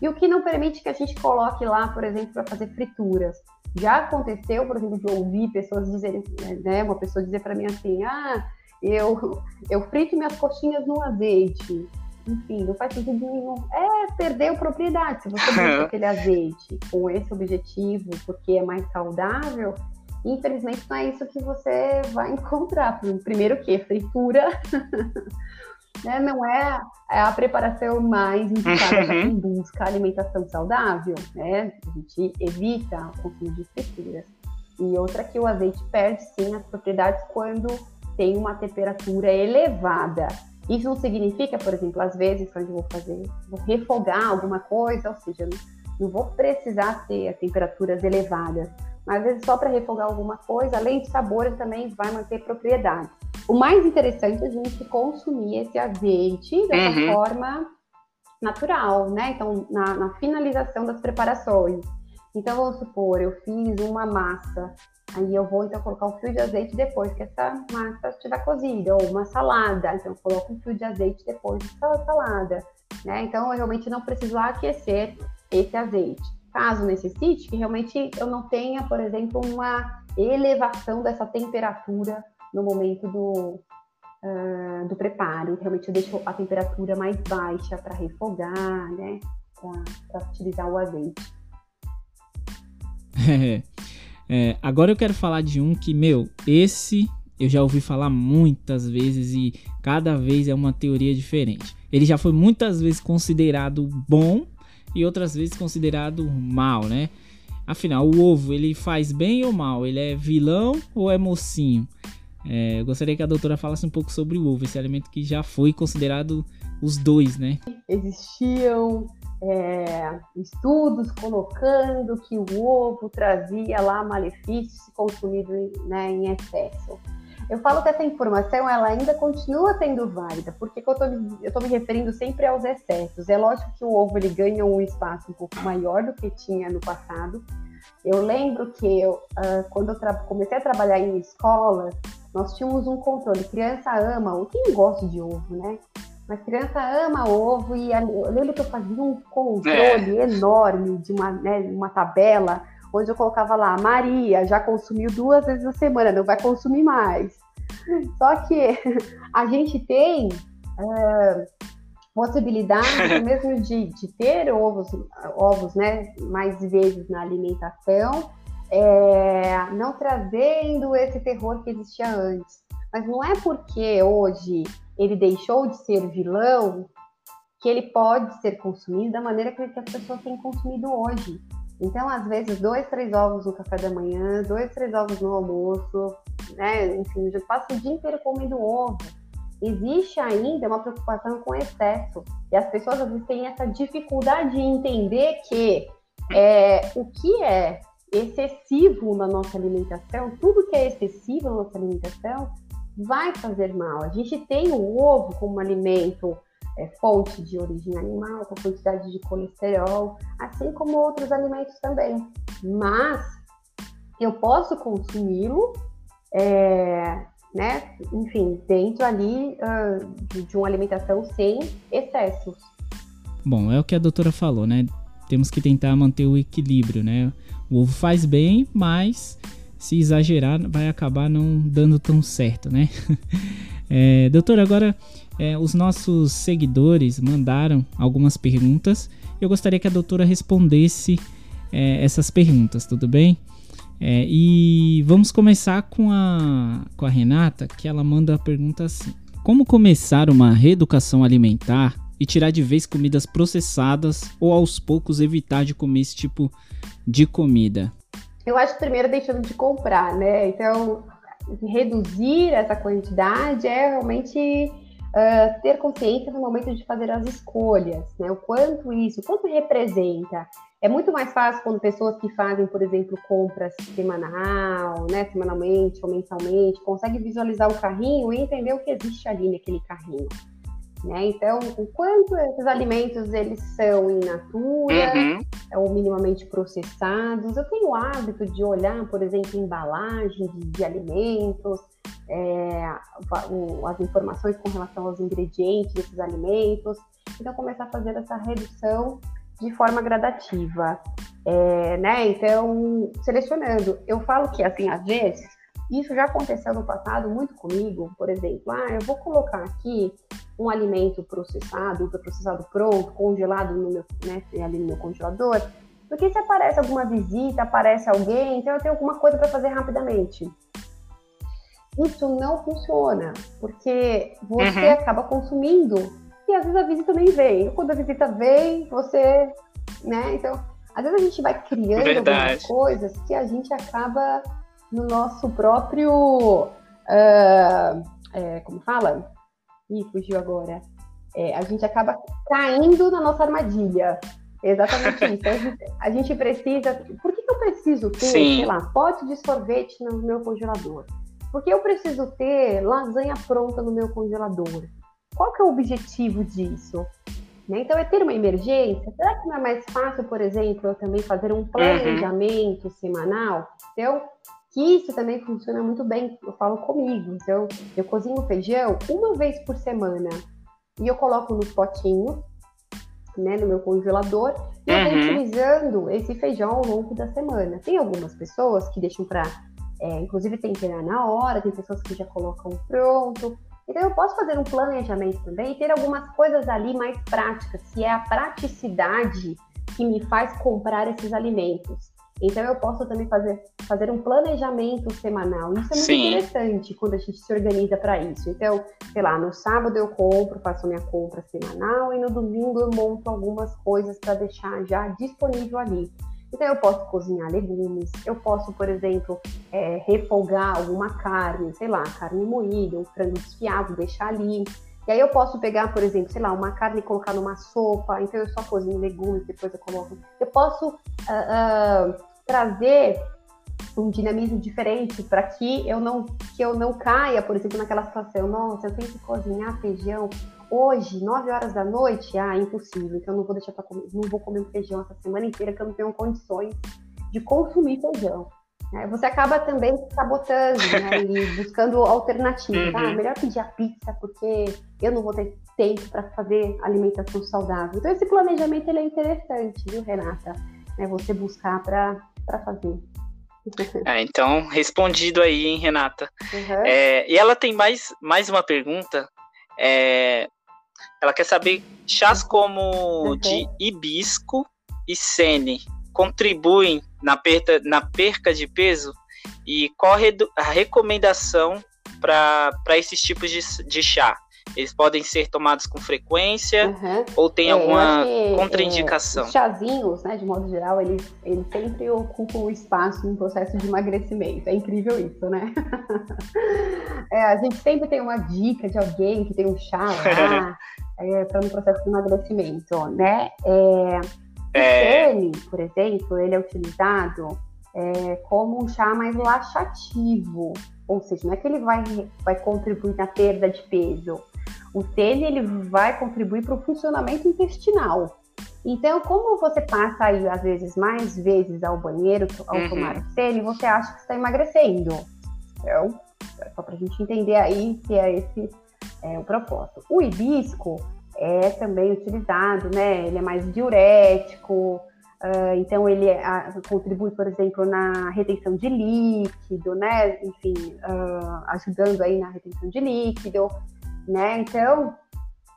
e o que não permite que a gente coloque lá, por exemplo, para fazer frituras. Já aconteceu, por exemplo, de ouvir pessoas dizerem, né, uma pessoa dizer para mim assim, ah, eu, eu frito minhas coxinhas no azeite. Enfim, não faz sentido nenhum. É, perdeu propriedade. Se você busca aquele azeite com esse objetivo, porque é mais saudável, infelizmente não é isso que você vai encontrar. Primeiro que fritura né, não é, é a preparação mais indicada para quem busca alimentação saudável, né? A gente evita o consumo de frituras. E outra que o azeite perde sim as propriedades quando tem uma temperatura elevada. Isso não significa, por exemplo, às vezes quando eu vou fazer, vou refogar alguma coisa, ou seja, não, não vou precisar ter as temperaturas elevadas, mas às vezes só para refogar alguma coisa, além de sabor, também vai manter propriedade. O mais interessante é a gente consumir esse azeite dessa uhum. forma natural, né? Então, na, na, finalização das preparações. Então, vamos supor, eu fiz uma massa, aí eu vou então colocar um fio de azeite depois que essa massa estiver cozida, ou uma salada, então eu coloco um fio de azeite depois da salada, né? Então, eu realmente não preciso aquecer esse azeite. Caso necessite, que realmente eu não tenha, por exemplo, uma elevação dessa temperatura no momento do, uh, do preparo. Realmente eu deixo a temperatura mais baixa para refogar, né? Para utilizar o azeite. É, agora eu quero falar de um que, meu, esse eu já ouvi falar muitas vezes e cada vez é uma teoria diferente. Ele já foi muitas vezes considerado bom e outras vezes considerado mal, né? Afinal, o ovo ele faz bem ou mal? Ele é vilão ou é mocinho? É, eu gostaria que a doutora falasse um pouco sobre o ovo, esse alimento que já foi considerado os dois, né? Existiam é, estudos colocando que o ovo trazia lá malefícios consumido né, em excesso. Eu falo que essa informação ela ainda continua sendo válida, porque eu estou me referindo sempre aos excessos. É lógico que o ovo ele ganha um espaço um pouco maior do que tinha no passado. Eu lembro que eu, uh, quando eu comecei a trabalhar em escolas, nós tínhamos um controle. Criança ama ovo. Quem gosta de ovo, né? Mas criança ama ovo e eu lembro que eu fazia um controle é. enorme de uma, né, uma tabela onde eu colocava lá, Maria já consumiu duas vezes na semana, não vai consumir mais. Só que a gente tem uh, possibilidade mesmo de, de, ter ovos, ovos né, mais vezes na alimentação é, não trazendo esse terror que existia antes. Mas não é porque hoje ele deixou de ser vilão que ele pode ser consumido da maneira que as pessoas têm consumido hoje. Então, às vezes, dois, três ovos no café da manhã, dois, três ovos no almoço, né? Enfim, já passa o dia inteiro comendo ovo. Existe ainda uma preocupação com excesso. E as pessoas, às vezes, têm essa dificuldade de entender que é, o que é excessivo na nossa alimentação, tudo que é excessivo na nossa alimentação vai fazer mal. A gente tem o ovo como alimento é, fonte de origem animal, com quantidade de colesterol, assim como outros alimentos também. Mas eu posso consumi-lo, é, né? Enfim, dentro ali uh, de, de uma alimentação sem excessos. Bom, é o que a doutora falou, né? Temos que tentar manter o equilíbrio, né? O ovo faz bem, mas se exagerar vai acabar não dando tão certo, né? é, doutor, agora é, os nossos seguidores mandaram algumas perguntas. Eu gostaria que a doutora respondesse é, essas perguntas, tudo bem? É, e vamos começar com a, com a Renata, que ela manda a pergunta assim: Como começar uma reeducação alimentar e tirar de vez comidas processadas ou aos poucos evitar de comer esse tipo de comida? Eu acho que primeiro deixando de comprar, né? Então, reduzir essa quantidade é realmente uh, ter consciência no momento de fazer as escolhas, né? O quanto isso, o quanto representa. É muito mais fácil quando pessoas que fazem, por exemplo, compras semanal, né, semanalmente ou mensalmente, conseguem visualizar o carrinho e entender o que existe ali naquele carrinho. Né? Então, o quanto esses alimentos eles são in natura uhum. ou minimamente processados. Eu tenho o hábito de olhar, por exemplo, embalagem de, de alimentos, é, o, as informações com relação aos ingredientes desses alimentos. Então, começar a fazer essa redução de forma gradativa. É, né? Então, selecionando. Eu falo que, assim, às vezes, isso já aconteceu no passado muito comigo, por exemplo, ah, eu vou colocar aqui um alimento processado, processado pronto, congelado no meu, né, ali no meu congelador, porque se aparece alguma visita, aparece alguém, então eu tenho alguma coisa para fazer rapidamente. Isso não funciona, porque você uhum. acaba consumindo e às vezes a visita nem vem. Quando a visita vem, você, né? Então, às vezes a gente vai criando Verdade. algumas coisas que a gente acaba no nosso próprio. Uh, é, como fala? Ih, fugiu agora. É, a gente acaba caindo na nossa armadilha. Exatamente isso. A gente, a gente, precisa. Por que, que eu preciso ter, Sim. sei lá, pote de sorvete no meu congelador? Por que eu preciso ter lasanha pronta no meu congelador? Qual que é o objetivo disso? Né? Então, é ter uma emergência. Será que não é mais fácil, por exemplo, eu também fazer um uhum. planejamento uhum. semanal? Então, que isso também funciona muito bem, eu falo comigo. Então, eu cozinho feijão uma vez por semana e eu coloco no potinho, né, no meu congelador, e uhum. eu vou utilizando esse feijão ao longo da semana. Tem algumas pessoas que deixam para, é, inclusive, temperar na hora, tem pessoas que já colocam pronto. Então, eu posso fazer um planejamento também e ter algumas coisas ali mais práticas, que é a praticidade que me faz comprar esses alimentos. Então eu posso também fazer, fazer um planejamento semanal. Isso é muito Sim. interessante quando a gente se organiza para isso. Então, sei lá, no sábado eu compro, faço minha compra semanal e no domingo eu monto algumas coisas para deixar já disponível ali. Então eu posso cozinhar legumes, eu posso, por exemplo, é, refogar alguma carne, sei lá, carne moída, um frango desfiado, deixar ali. E aí eu posso pegar, por exemplo, sei lá, uma carne e colocar numa sopa, então eu só cozinho legumes, depois eu coloco. Eu posso uh, uh, trazer um dinamismo diferente para que eu não que eu não caia, por exemplo, naquela situação, nossa, eu tenho que cozinhar feijão hoje, 9 horas da noite, ah, impossível, então eu não vou deixar para comer, não vou comer feijão essa semana inteira que eu não tenho condições de consumir feijão. Né? Você acaba também sabotando né? e buscando alternativas. Ah, uhum. Ah, melhor pedir a pizza porque eu não vou ter tempo para fazer alimentação saudável. Então, esse planejamento ele é interessante, viu, Renata? É você buscar para fazer. É, então, respondido aí, hein, Renata. Uhum. É, e ela tem mais, mais uma pergunta. É, ela quer saber chás como uhum. de hibisco e sene contribuem na perda na perca de peso e qual a recomendação para esses tipos de, de chá? Eles podem ser tomados com frequência uhum. ou tem é, alguma que, contraindicação? É, os chazinhos, né, de modo geral, eles, eles sempre ocupam o espaço no processo de emagrecimento. É incrível isso, né? é, a gente sempre tem uma dica de alguém que tem um chá lá é, para no processo de emagrecimento, né? É, é... Ele, por exemplo, ele é utilizado é, como um chá mais laxativo, ou seja, não é que ele vai, vai contribuir na perda de peso. O sene ele vai contribuir para o funcionamento intestinal. Então, como você passa aí, às vezes, mais vezes ao banheiro ao uhum. tomar o sene, você acha que está emagrecendo. Então, é só para a gente entender aí que é esse é, o propósito. O hibisco, é também utilizado, né? Ele é mais diurético, uh, então ele uh, contribui, por exemplo, na retenção de líquido, né? Enfim, uh, ajudando aí na retenção de líquido, né? Então,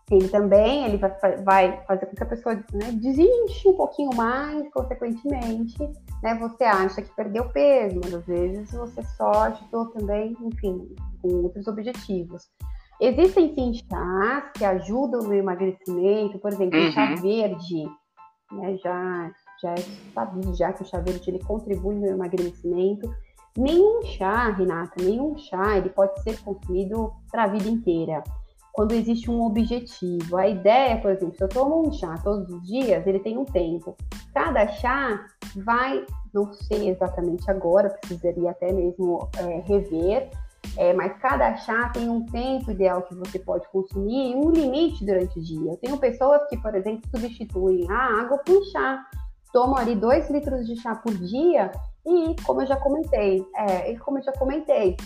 ele também ele vai, vai fazer com que a pessoa né, desinche um pouquinho mais, consequentemente, né? Você acha que perdeu peso, mas às vezes você só ajudou também, enfim, com outros objetivos. Existem sim chás que ajudam no emagrecimento, por exemplo, uhum. o chá verde, né, já, já é sabido já que o chá verde ele contribui no emagrecimento. Nenhum chá, Renata, nenhum chá, ele pode ser consumido para a vida inteira. Quando existe um objetivo. A ideia, por exemplo, se eu tomo um chá todos os dias, ele tem um tempo. Cada chá vai, não sei exatamente agora, precisaria até mesmo é, rever, é, mas cada chá tem um tempo ideal que você pode consumir e um limite durante o dia. Eu tenho pessoas que, por exemplo, substituem a água por chá. Tomam ali 2 litros de chá por dia e, como eu já comentei, é, e como eu já comentei,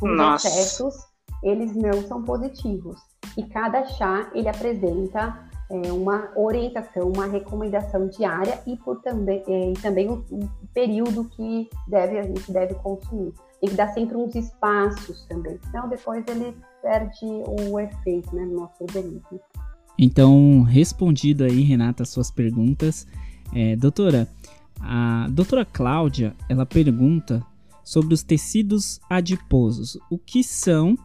os Nossa. excessos, eles não são positivos. E cada chá, ele apresenta é, uma orientação, uma recomendação diária e por também, é, e também o, o, período que deve, a gente deve consumir. Tem que dar sempre uns espaços também, senão depois ele perde o efeito né, no nosso organismo. Então, respondido aí, Renata, as suas perguntas. É, doutora, a doutora Cláudia, ela pergunta sobre os tecidos adiposos. O que são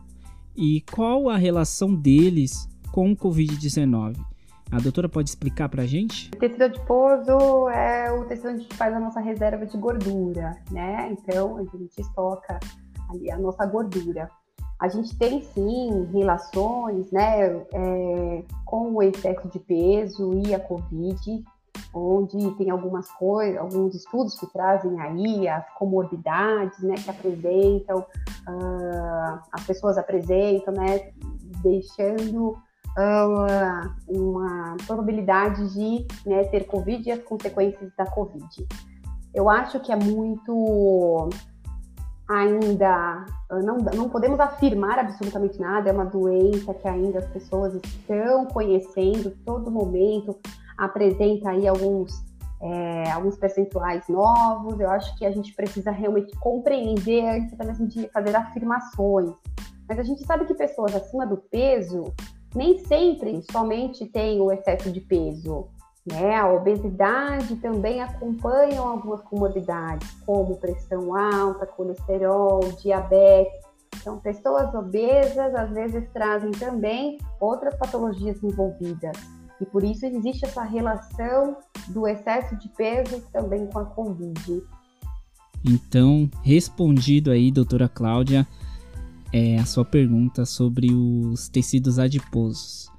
e qual a relação deles com o Covid-19? A doutora pode explicar para a gente? O tecido adiposo é o tecido onde a gente faz a nossa reserva de gordura, né? Então, a gente estoca ali a nossa gordura. A gente tem sim relações, né, é, com o excesso de peso e a Covid, onde tem algumas coisas, alguns estudos que trazem aí as comorbidades, né, que apresentam, uh, as pessoas apresentam, né, deixando uma probabilidade de né, ter Covid e as consequências da Covid. Eu acho que é muito ainda não, não podemos afirmar absolutamente nada, é uma doença que ainda as pessoas estão conhecendo todo momento, apresenta aí alguns, é, alguns percentuais novos. Eu acho que a gente precisa realmente compreender antes até de fazer afirmações. Mas a gente sabe que pessoas acima do peso nem sempre somente têm o excesso de peso. Né? A obesidade também acompanha algumas comorbidades, como pressão alta, colesterol, diabetes. Então, pessoas obesas às vezes trazem também outras patologias envolvidas. E por isso existe essa relação do excesso de peso também com a Covid. Então, respondido aí, doutora Cláudia, é, a sua pergunta sobre os tecidos adiposos.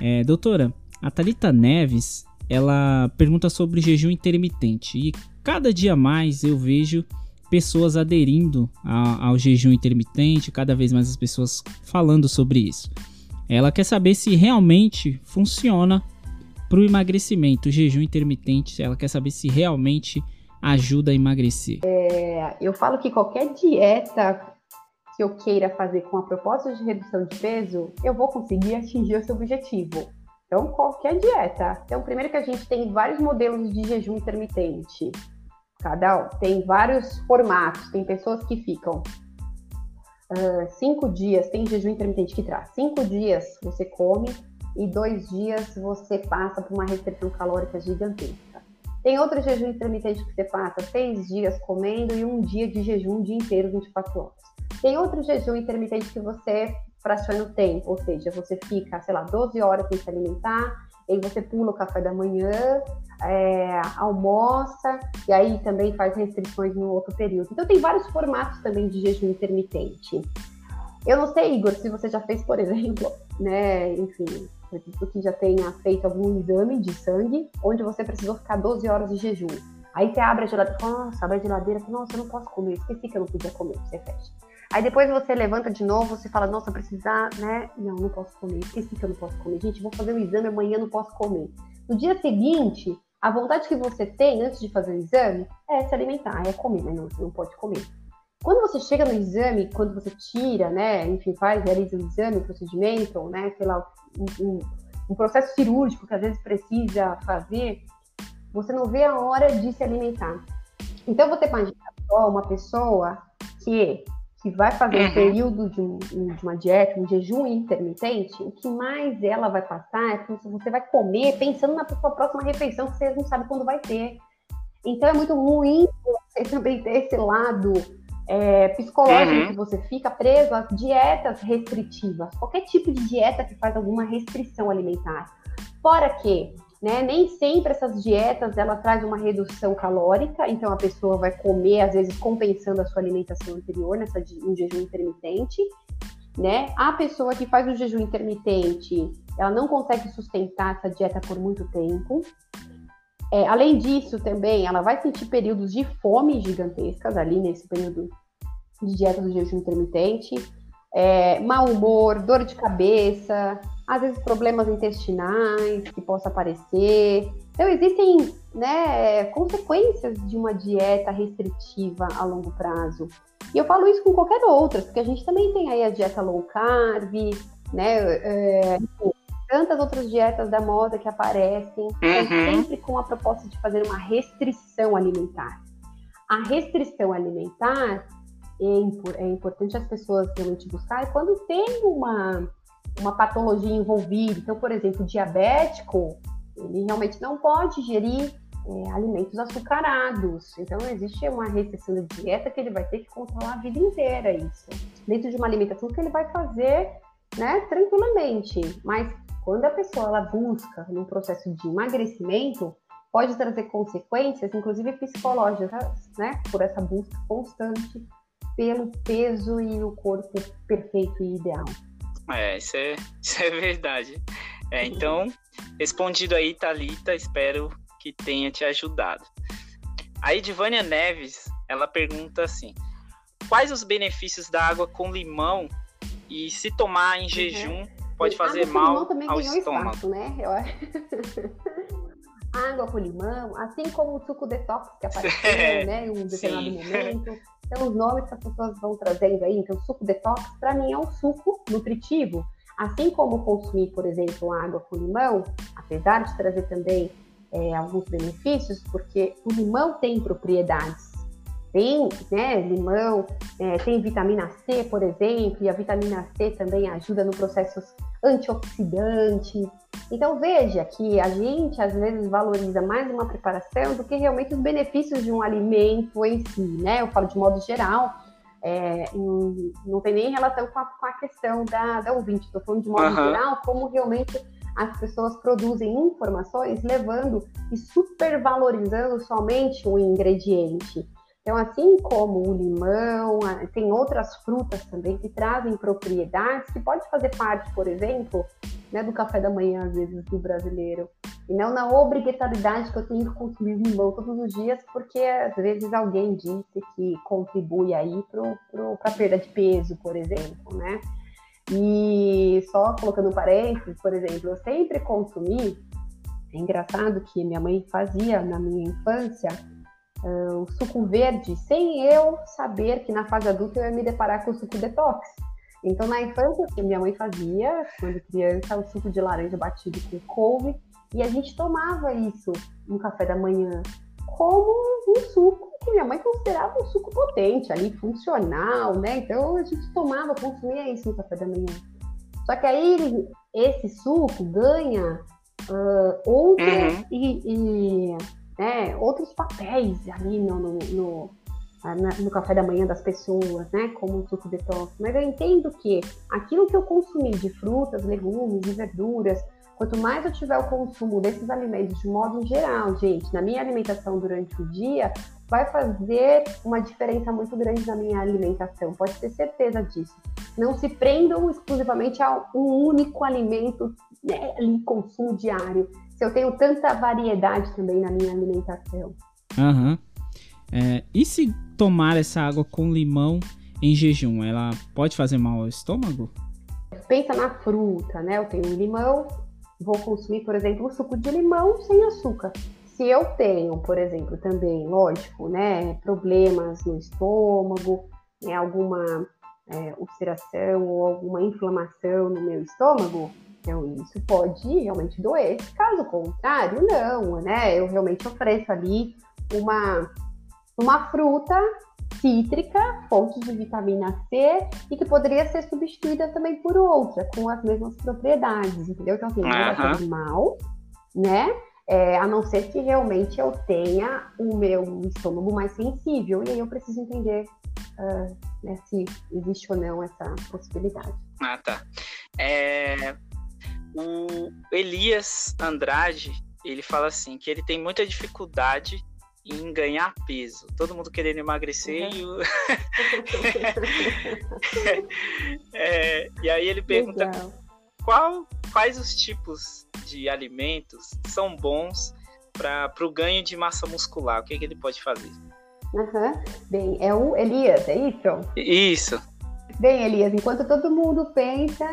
É, doutora, a Thalita Neves, ela pergunta sobre jejum intermitente. E cada dia mais eu vejo pessoas aderindo ao, ao jejum intermitente, cada vez mais as pessoas falando sobre isso. Ela quer saber se realmente funciona para o emagrecimento, o jejum intermitente. Ela quer saber se realmente ajuda a emagrecer. É, eu falo que qualquer dieta que eu queira fazer com a proposta de redução de peso, eu vou conseguir atingir o seu objetivo. Então, qualquer dieta. Então, primeiro que a gente tem vários modelos de jejum intermitente. Cada tem vários formatos. Tem pessoas que ficam uh, cinco dias, tem jejum intermitente que traz. Cinco dias você come e dois dias você passa por uma restrição calórica gigantesca. Tem outro jejum intermitente que você passa seis dias comendo e um dia de jejum o dia inteiro, 24 horas. Tem outro jejum intermitente que você fraciona o tempo, ou seja, você fica, sei lá, 12 horas sem se alimentar, e aí você pula o café da manhã, é, almoça, e aí também faz restrições no outro período. Então tem vários formatos também de jejum intermitente. Eu não sei, Igor, se você já fez, por exemplo, né, enfim, acredito que já tenha feito algum exame de sangue, onde você precisou ficar 12 horas de jejum. Aí você abre a geladeira, nossa, abre a geladeira, nossa, eu não posso comer, esqueci que eu não podia comer, você fecha. Aí depois você levanta de novo, você fala, nossa, precisar, né? Não, não posso comer. Esqueci que eu não posso comer. Gente, vou fazer o exame amanhã, não posso comer. No dia seguinte, a vontade que você tem antes de fazer o exame é se alimentar, é comer, mas não, você não pode comer. Quando você chega no exame, quando você tira, né, enfim, faz, realiza o exame, o procedimento, né, sei lá, um, um, um processo cirúrgico que às vezes precisa fazer, você não vê a hora de se alimentar. Então você imagina só uma pessoa que que vai fazer uhum. um período de, um, de, uma dieta, um jejum intermitente, o que mais ela vai passar é que você vai comer pensando na sua próxima refeição que você não sabe quando vai ter. Então é muito ruim você também ter esse lado é, psicológico uhum. que você fica preso às dietas restritivas, qualquer tipo de dieta que faz alguma restrição alimentar. Fora que né? Nem sempre essas dietas ela traz uma redução calórica, então a pessoa vai comer às vezes compensando a sua alimentação anterior nessa um jejum intermitente, né? A pessoa que faz o jejum intermitente, ela não consegue sustentar essa dieta por muito tempo. É, além disso, também ela vai sentir períodos de fome gigantescas ali nesse período de dieta do jejum intermitente, é, mau humor, dor de cabeça, às vezes problemas intestinais que possa aparecer. Então existem né, consequências de uma dieta restritiva a longo prazo. E eu falo isso com qualquer outra, porque a gente também tem aí a dieta low carb, né? É, tantas outras dietas da moda que aparecem, uhum. sempre com a proposta de fazer uma restrição alimentar. A restrição alimentar é, é importante as pessoas realmente buscarem quando tem uma, uma patologia envolvida. Então, por exemplo, o diabético, ele realmente não pode gerir é, alimentos açucarados. Então, existe uma restrição de dieta que ele vai ter que controlar a vida inteira isso. Dentro de uma alimentação que ele vai fazer né, tranquilamente. Mas quando a pessoa ela busca num processo de emagrecimento, pode trazer consequências, inclusive psicológicas, né, por essa busca constante pelo peso e o corpo perfeito e ideal. É, isso é, isso é verdade. É, então, respondido aí, Talita, espero que tenha te ajudado. A Edvânia Neves, ela pergunta assim: quais os benefícios da água com limão e se tomar em uhum. jejum pode fazer mal ao estômago? Espaço, né? Eu... água com limão, assim como o suco detox que apareceu, é, né, em um determinado sim. momento. Então, os nomes que as pessoas vão trazendo aí, então, suco detox, para mim é um suco nutritivo. Assim como consumir, por exemplo, água com limão, apesar de trazer também é, alguns benefícios, porque o limão tem propriedades. Tem né, limão, é, tem vitamina C, por exemplo, e a vitamina C também ajuda no processo antioxidante. Então veja que a gente às vezes valoriza mais uma preparação do que realmente os benefícios de um alimento em si, né? Eu falo de modo geral, é, não tem nem relação com a, com a questão da, da ouvinte, estou falando de modo uhum. geral, como realmente as pessoas produzem informações levando e supervalorizando somente um ingrediente. Então, assim como o limão, tem outras frutas também que trazem propriedades que pode fazer parte, por exemplo, né, do café da manhã, às vezes, do brasileiro. E não na obrigatoriedade que eu tenho que consumir limão todos os dias, porque às vezes alguém disse que contribui aí para a perda de peso, por exemplo, né? E só colocando parênteses, por exemplo, eu sempre consumi, é engraçado que minha mãe fazia na minha infância, uh, o suco verde, sem eu saber que na fase adulta eu ia me deparar com o suco detox. Então, na infância, minha mãe fazia, quando criança, o suco de laranja batido com couve, e a gente tomava isso no café da manhã como um suco que minha mãe considerava um suco potente ali, funcional, né? Então a gente tomava, consumia isso no café da manhã. Só que aí esse suco ganha uh, outros, uhum. e, e, né, outros papéis ali no, no, no, no, café da manhã das pessoas, né? Como um suco detox. Mas eu entendo que aquilo que eu consumi de frutas, legumes e verduras, Quanto mais eu tiver o consumo desses alimentos de modo geral, gente, na minha alimentação durante o dia, vai fazer uma diferença muito grande na minha alimentação. Pode ter certeza disso. Não se prendam exclusivamente a um único alimento né, em consumo diário. Se eu tenho tanta variedade também na minha alimentação. Aham. Uhum. É, e se tomar essa água com limão em jejum, ela pode fazer mal ao estômago? Pensa na fruta, né? Eu tenho limão, vou consumir, por exemplo, um suco de limão sem açúcar. Se eu tenho, por exemplo, também, lógico, né, problemas no estômago, né, alguma é, ulceração ou alguma inflamação no meu estômago, então isso pode realmente doer. Caso contrário, não, né? Eu realmente ofereço ali uma, uma fruta cítrica, fonte de vitamina C, e que poderia ser substituída também por outra, com as mesmas propriedades, entendeu? Então, assim, não vai fazer mal, né? É, a não ser que realmente eu tenha o meu estômago mais sensível, e aí eu preciso entender uh, né, se existe ou não essa possibilidade. Ah, tá. É, o Elias Andrade, ele fala assim, que ele tem muita dificuldade em ganhar peso. Todo mundo querendo emagrecer uhum. e o... é, E aí ele pergunta qual, quais os tipos de alimentos são bons para o ganho de massa muscular. O que, é que ele pode fazer? Uhum. Bem, é o Elias, é isso? Isso. Bem, Elias, enquanto todo mundo pensa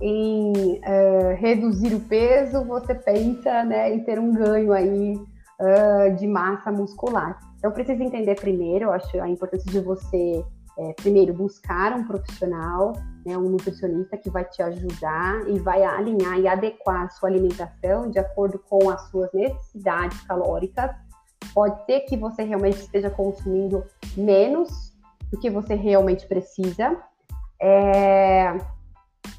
em uh, reduzir o peso, você pensa né, em ter um ganho aí uh, de massa muscular. Então, precisa entender primeiro, eu acho a importância de você é, primeiro, buscar um profissional, né, um nutricionista que vai te ajudar e vai alinhar e adequar a sua alimentação de acordo com as suas necessidades calóricas. Pode ser que você realmente esteja consumindo menos do que você realmente precisa. É...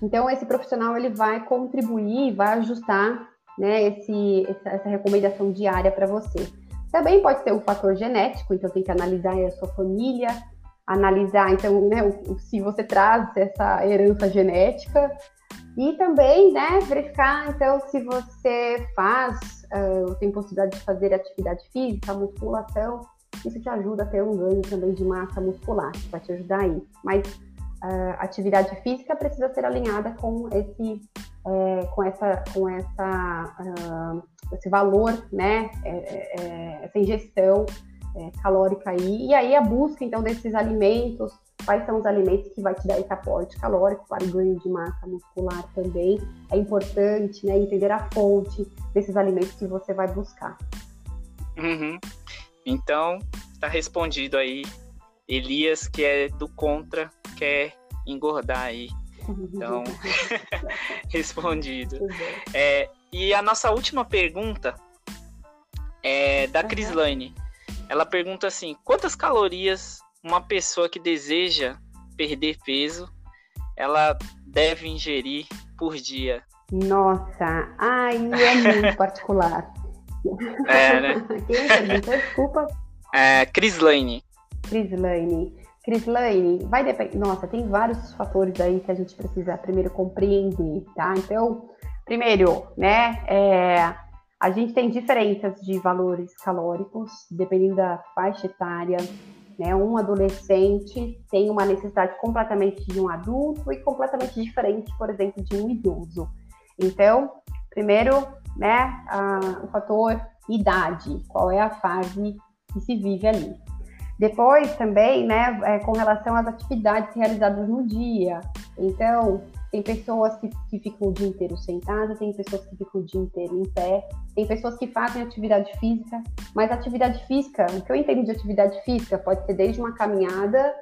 Então, esse profissional ele vai contribuir, vai ajustar né, esse, essa recomendação diária para você. Também pode ser um fator genético, então tem que analisar a sua família, analisar, então, né, se você traz essa herança genética e também, né, verificar, então, se você faz, uh, tem possibilidade de fazer atividade física, musculação, isso te ajuda a ter um ganho também de massa muscular, vai te ajudar aí. Mas uh, atividade física precisa ser alinhada com esse, é, com essa, com essa, uh, esse valor, né, é, é, essa ingestão é, calórica aí, e aí a busca então desses alimentos, quais são os alimentos que vai te dar esse aporte calórico? Para o ganho de massa muscular também, é importante, né, entender a fonte desses alimentos que você vai buscar. Uhum. Então, está respondido aí, Elias, que é do contra, quer engordar aí. Então, respondido. É, e a nossa última pergunta é da Crislane. Ela pergunta assim: quantas calorias uma pessoa que deseja perder peso ela deve ingerir por dia? Nossa, aí é muito particular. É, né? Quem pergunta? Desculpa. É, Crislane. Crislane. Crislane, vai depender. Nossa, tem vários fatores aí que a gente precisa primeiro compreender, tá? Então, primeiro, né, é, a gente tem diferenças de valores calóricos, dependendo da faixa etária. Né? Um adolescente tem uma necessidade completamente de um adulto e completamente diferente, por exemplo, de um idoso. Então, primeiro, né, a, o fator idade, qual é a fase que se vive ali. Depois também, né, é, com relação às atividades realizadas no dia. Então, tem pessoas que, que ficam o dia inteiro sentadas, tem pessoas que ficam o dia inteiro em pé, tem pessoas que fazem atividade física, mas atividade física, o que eu entendo de atividade física pode ser desde uma caminhada,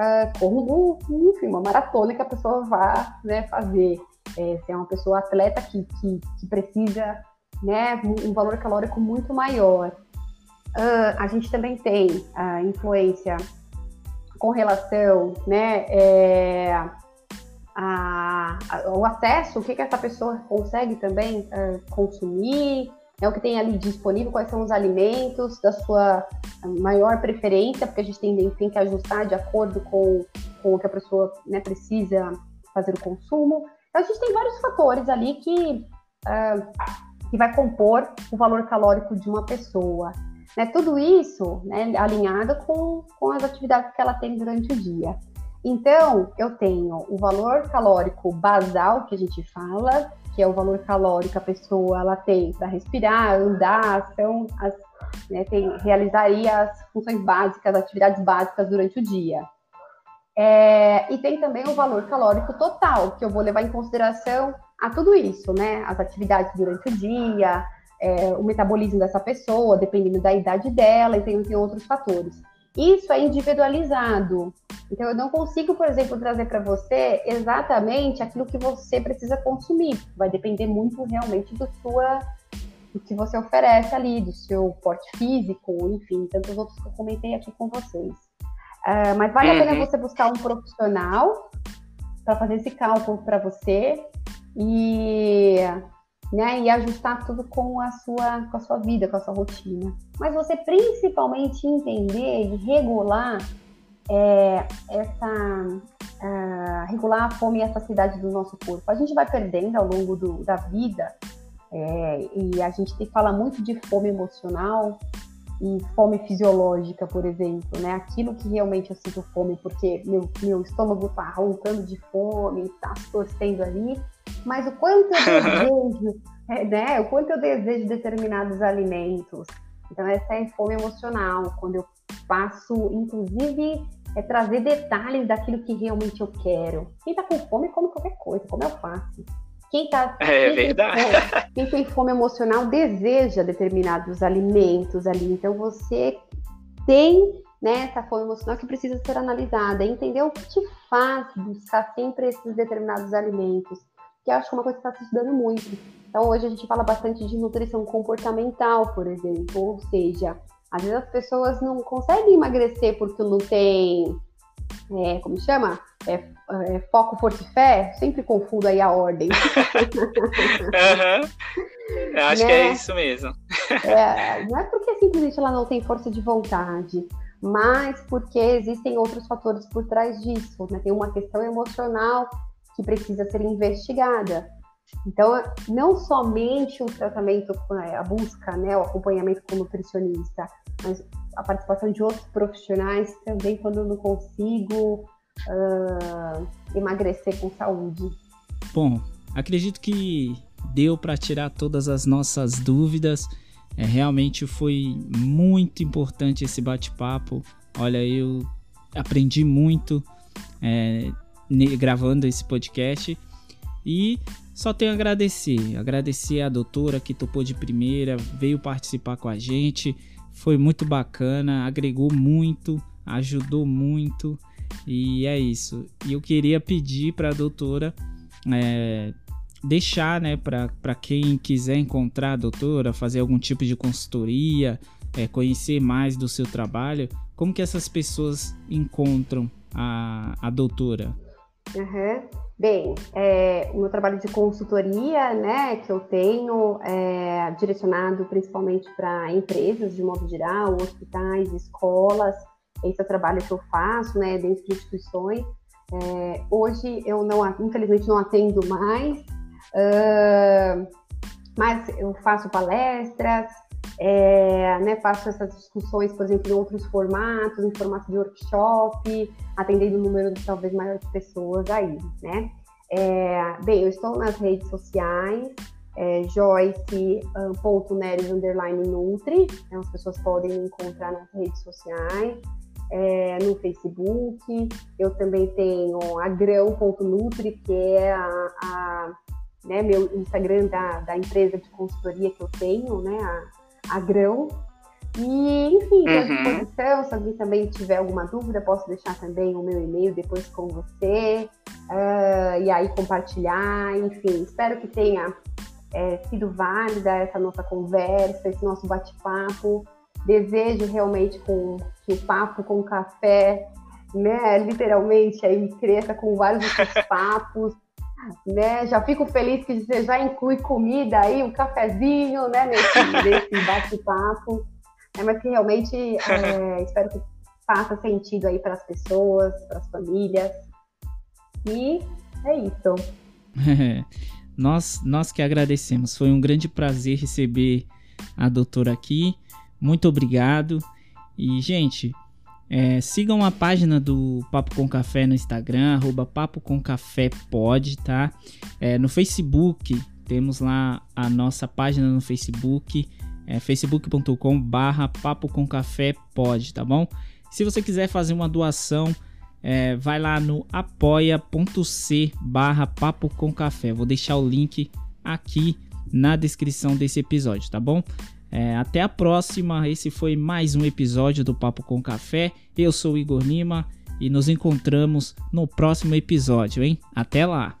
uh, como, enfim, uma maratona que a pessoa vá né, fazer. É, se é uma pessoa atleta que, que, que precisa né, um valor calórico muito maior. Uh, a gente também tem a influência com relação né, é, a, a, o acesso, o que, que essa pessoa consegue também uh, consumir, é o que tem ali disponível, quais são os alimentos da sua maior preferência, porque a gente tem, tem que ajustar de acordo com, com o que a pessoa né, precisa fazer o consumo. Então, a gente tem vários fatores ali que, uh, que vai compor o valor calórico de uma pessoa. Né, tudo isso né, alinhado com, com as atividades que ela tem durante o dia. Então, eu tenho o valor calórico basal, que a gente fala, que é o valor calórico que a pessoa ela tem para respirar, andar, são as, né, tem, realizaria as funções básicas, as atividades básicas durante o dia. É, e tem também o valor calórico total, que eu vou levar em consideração a tudo isso, né? As atividades durante o dia, é, o metabolismo dessa pessoa, dependendo da idade dela, e tem, tem outros fatores. Isso é individualizado. Então, eu não consigo, por exemplo, trazer para você exatamente aquilo que você precisa consumir. Vai depender muito realmente do, sua, do que você oferece ali, do seu porte físico, enfim, tantos outros que eu comentei aqui com vocês. Uh, mas vale uhum. a pena uhum. você buscar um profissional para fazer esse cálculo para você e né? E ajustar tudo com a sua, com a sua vida, com a sua rotina. Mas você principalmente entender e regular é, essa uh, regular a fome e a saciedade do nosso corpo. A gente vai perdendo ao longo do, da vida é, e a gente fala muito de fome emocional e fome fisiológica, por exemplo, né? Aquilo que realmente eu sinto fome porque meu, meu estômago tá roncando de fome, tá se torcendo ali, mas o quanto eu desejo, é, né? O quanto eu desejo determinados alimentos. Então, essa é fome emocional, quando eu passo, inclusive, é trazer detalhes daquilo que realmente eu quero. Quem tá com fome, come qualquer coisa, come alface. Quem tá. É quem verdade. Tem fome, quem tem fome emocional deseja determinados alimentos ali. Então, você tem né, essa fome emocional que precisa ser analisada, entender o que te faz buscar sempre esses determinados alimentos, que eu acho que é uma coisa que está se estudando muito. Então, hoje a gente fala bastante de nutrição comportamental, por exemplo, ou seja, às vezes as pessoas não conseguem emagrecer porque não tem, é, como chama? É, é, foco, força e fé. Sempre confundo aí a ordem. uhum. Eu acho né? que é né? isso mesmo. É, não é porque simplesmente ela não tem força de vontade, mas porque existem outros fatores por trás disso. Né? Tem uma questão emocional que precisa ser investigada. Então, não somente o tratamento, é, a busca, né, o acompanhamento com o nutricionista, mas a participação de outros profissionais também quando eu não consigo uh, emagrecer com saúde. Bom, acredito que deu para tirar todas as nossas dúvidas. É, realmente foi muito importante esse bate-papo. Olha, eu aprendi muito é, gravando esse podcast e só tenho a agradecer. Agradecer a doutora que topou de primeira, veio participar com a gente. Foi muito bacana, agregou muito, ajudou muito. E é isso. E eu queria pedir para a doutora é, deixar, né, para quem quiser encontrar a doutora, fazer algum tipo de consultoria, é, conhecer mais do seu trabalho, como que essas pessoas encontram a, a doutora? Uhum. Bem, é, o meu trabalho de consultoria, né, que eu tenho, é direcionado principalmente para empresas de modo geral, hospitais, escolas. Esse é o trabalho que eu faço, né, dentro de instituições. É, hoje eu não, infelizmente, não atendo mais, uh, mas eu faço palestras, é, né, faço essas discussões, por exemplo, em outros formatos, em formato de workshop, atendendo um número talvez maior de pessoas aí, né? É, bem, eu estou nas redes sociais, é, joyce.neres underline nutri, né, as pessoas podem me encontrar nas redes sociais, é, no Facebook, eu também tenho a grão.nutri, que é a, a né, meu Instagram da, da empresa de consultoria que eu tenho, né, a, a grão. E, enfim, à uhum. disposição, se alguém também tiver alguma dúvida, posso deixar também o meu e-mail depois com você, uh, e aí compartilhar, enfim, espero que tenha é, sido válida essa nossa conversa, esse nosso bate-papo. Desejo realmente com, que o papo com café, né, literalmente aí cresça com vários outros papos, né? Já fico feliz que você já inclui comida aí, um cafezinho, né, nesse, nesse bate-papo. É, mas que realmente é, espero que faça sentido aí para as pessoas, para as famílias. E é isso. nós, nós que agradecemos. Foi um grande prazer receber a doutora aqui. Muito obrigado. E, gente, é, sigam a página do Papo com Café no Instagram, arroba Papo com Café pode, tá? É, no Facebook, temos lá a nossa página no Facebook, é facebook.com barra Papo com Café pode, tá bom? Se você quiser fazer uma doação, é, vai lá no apoia.c barra Papo com Café. Vou deixar o link aqui na descrição desse episódio, tá bom? É, até a próxima. Esse foi mais um episódio do Papo com Café. Eu sou o Igor Lima e nos encontramos no próximo episódio, hein? Até lá!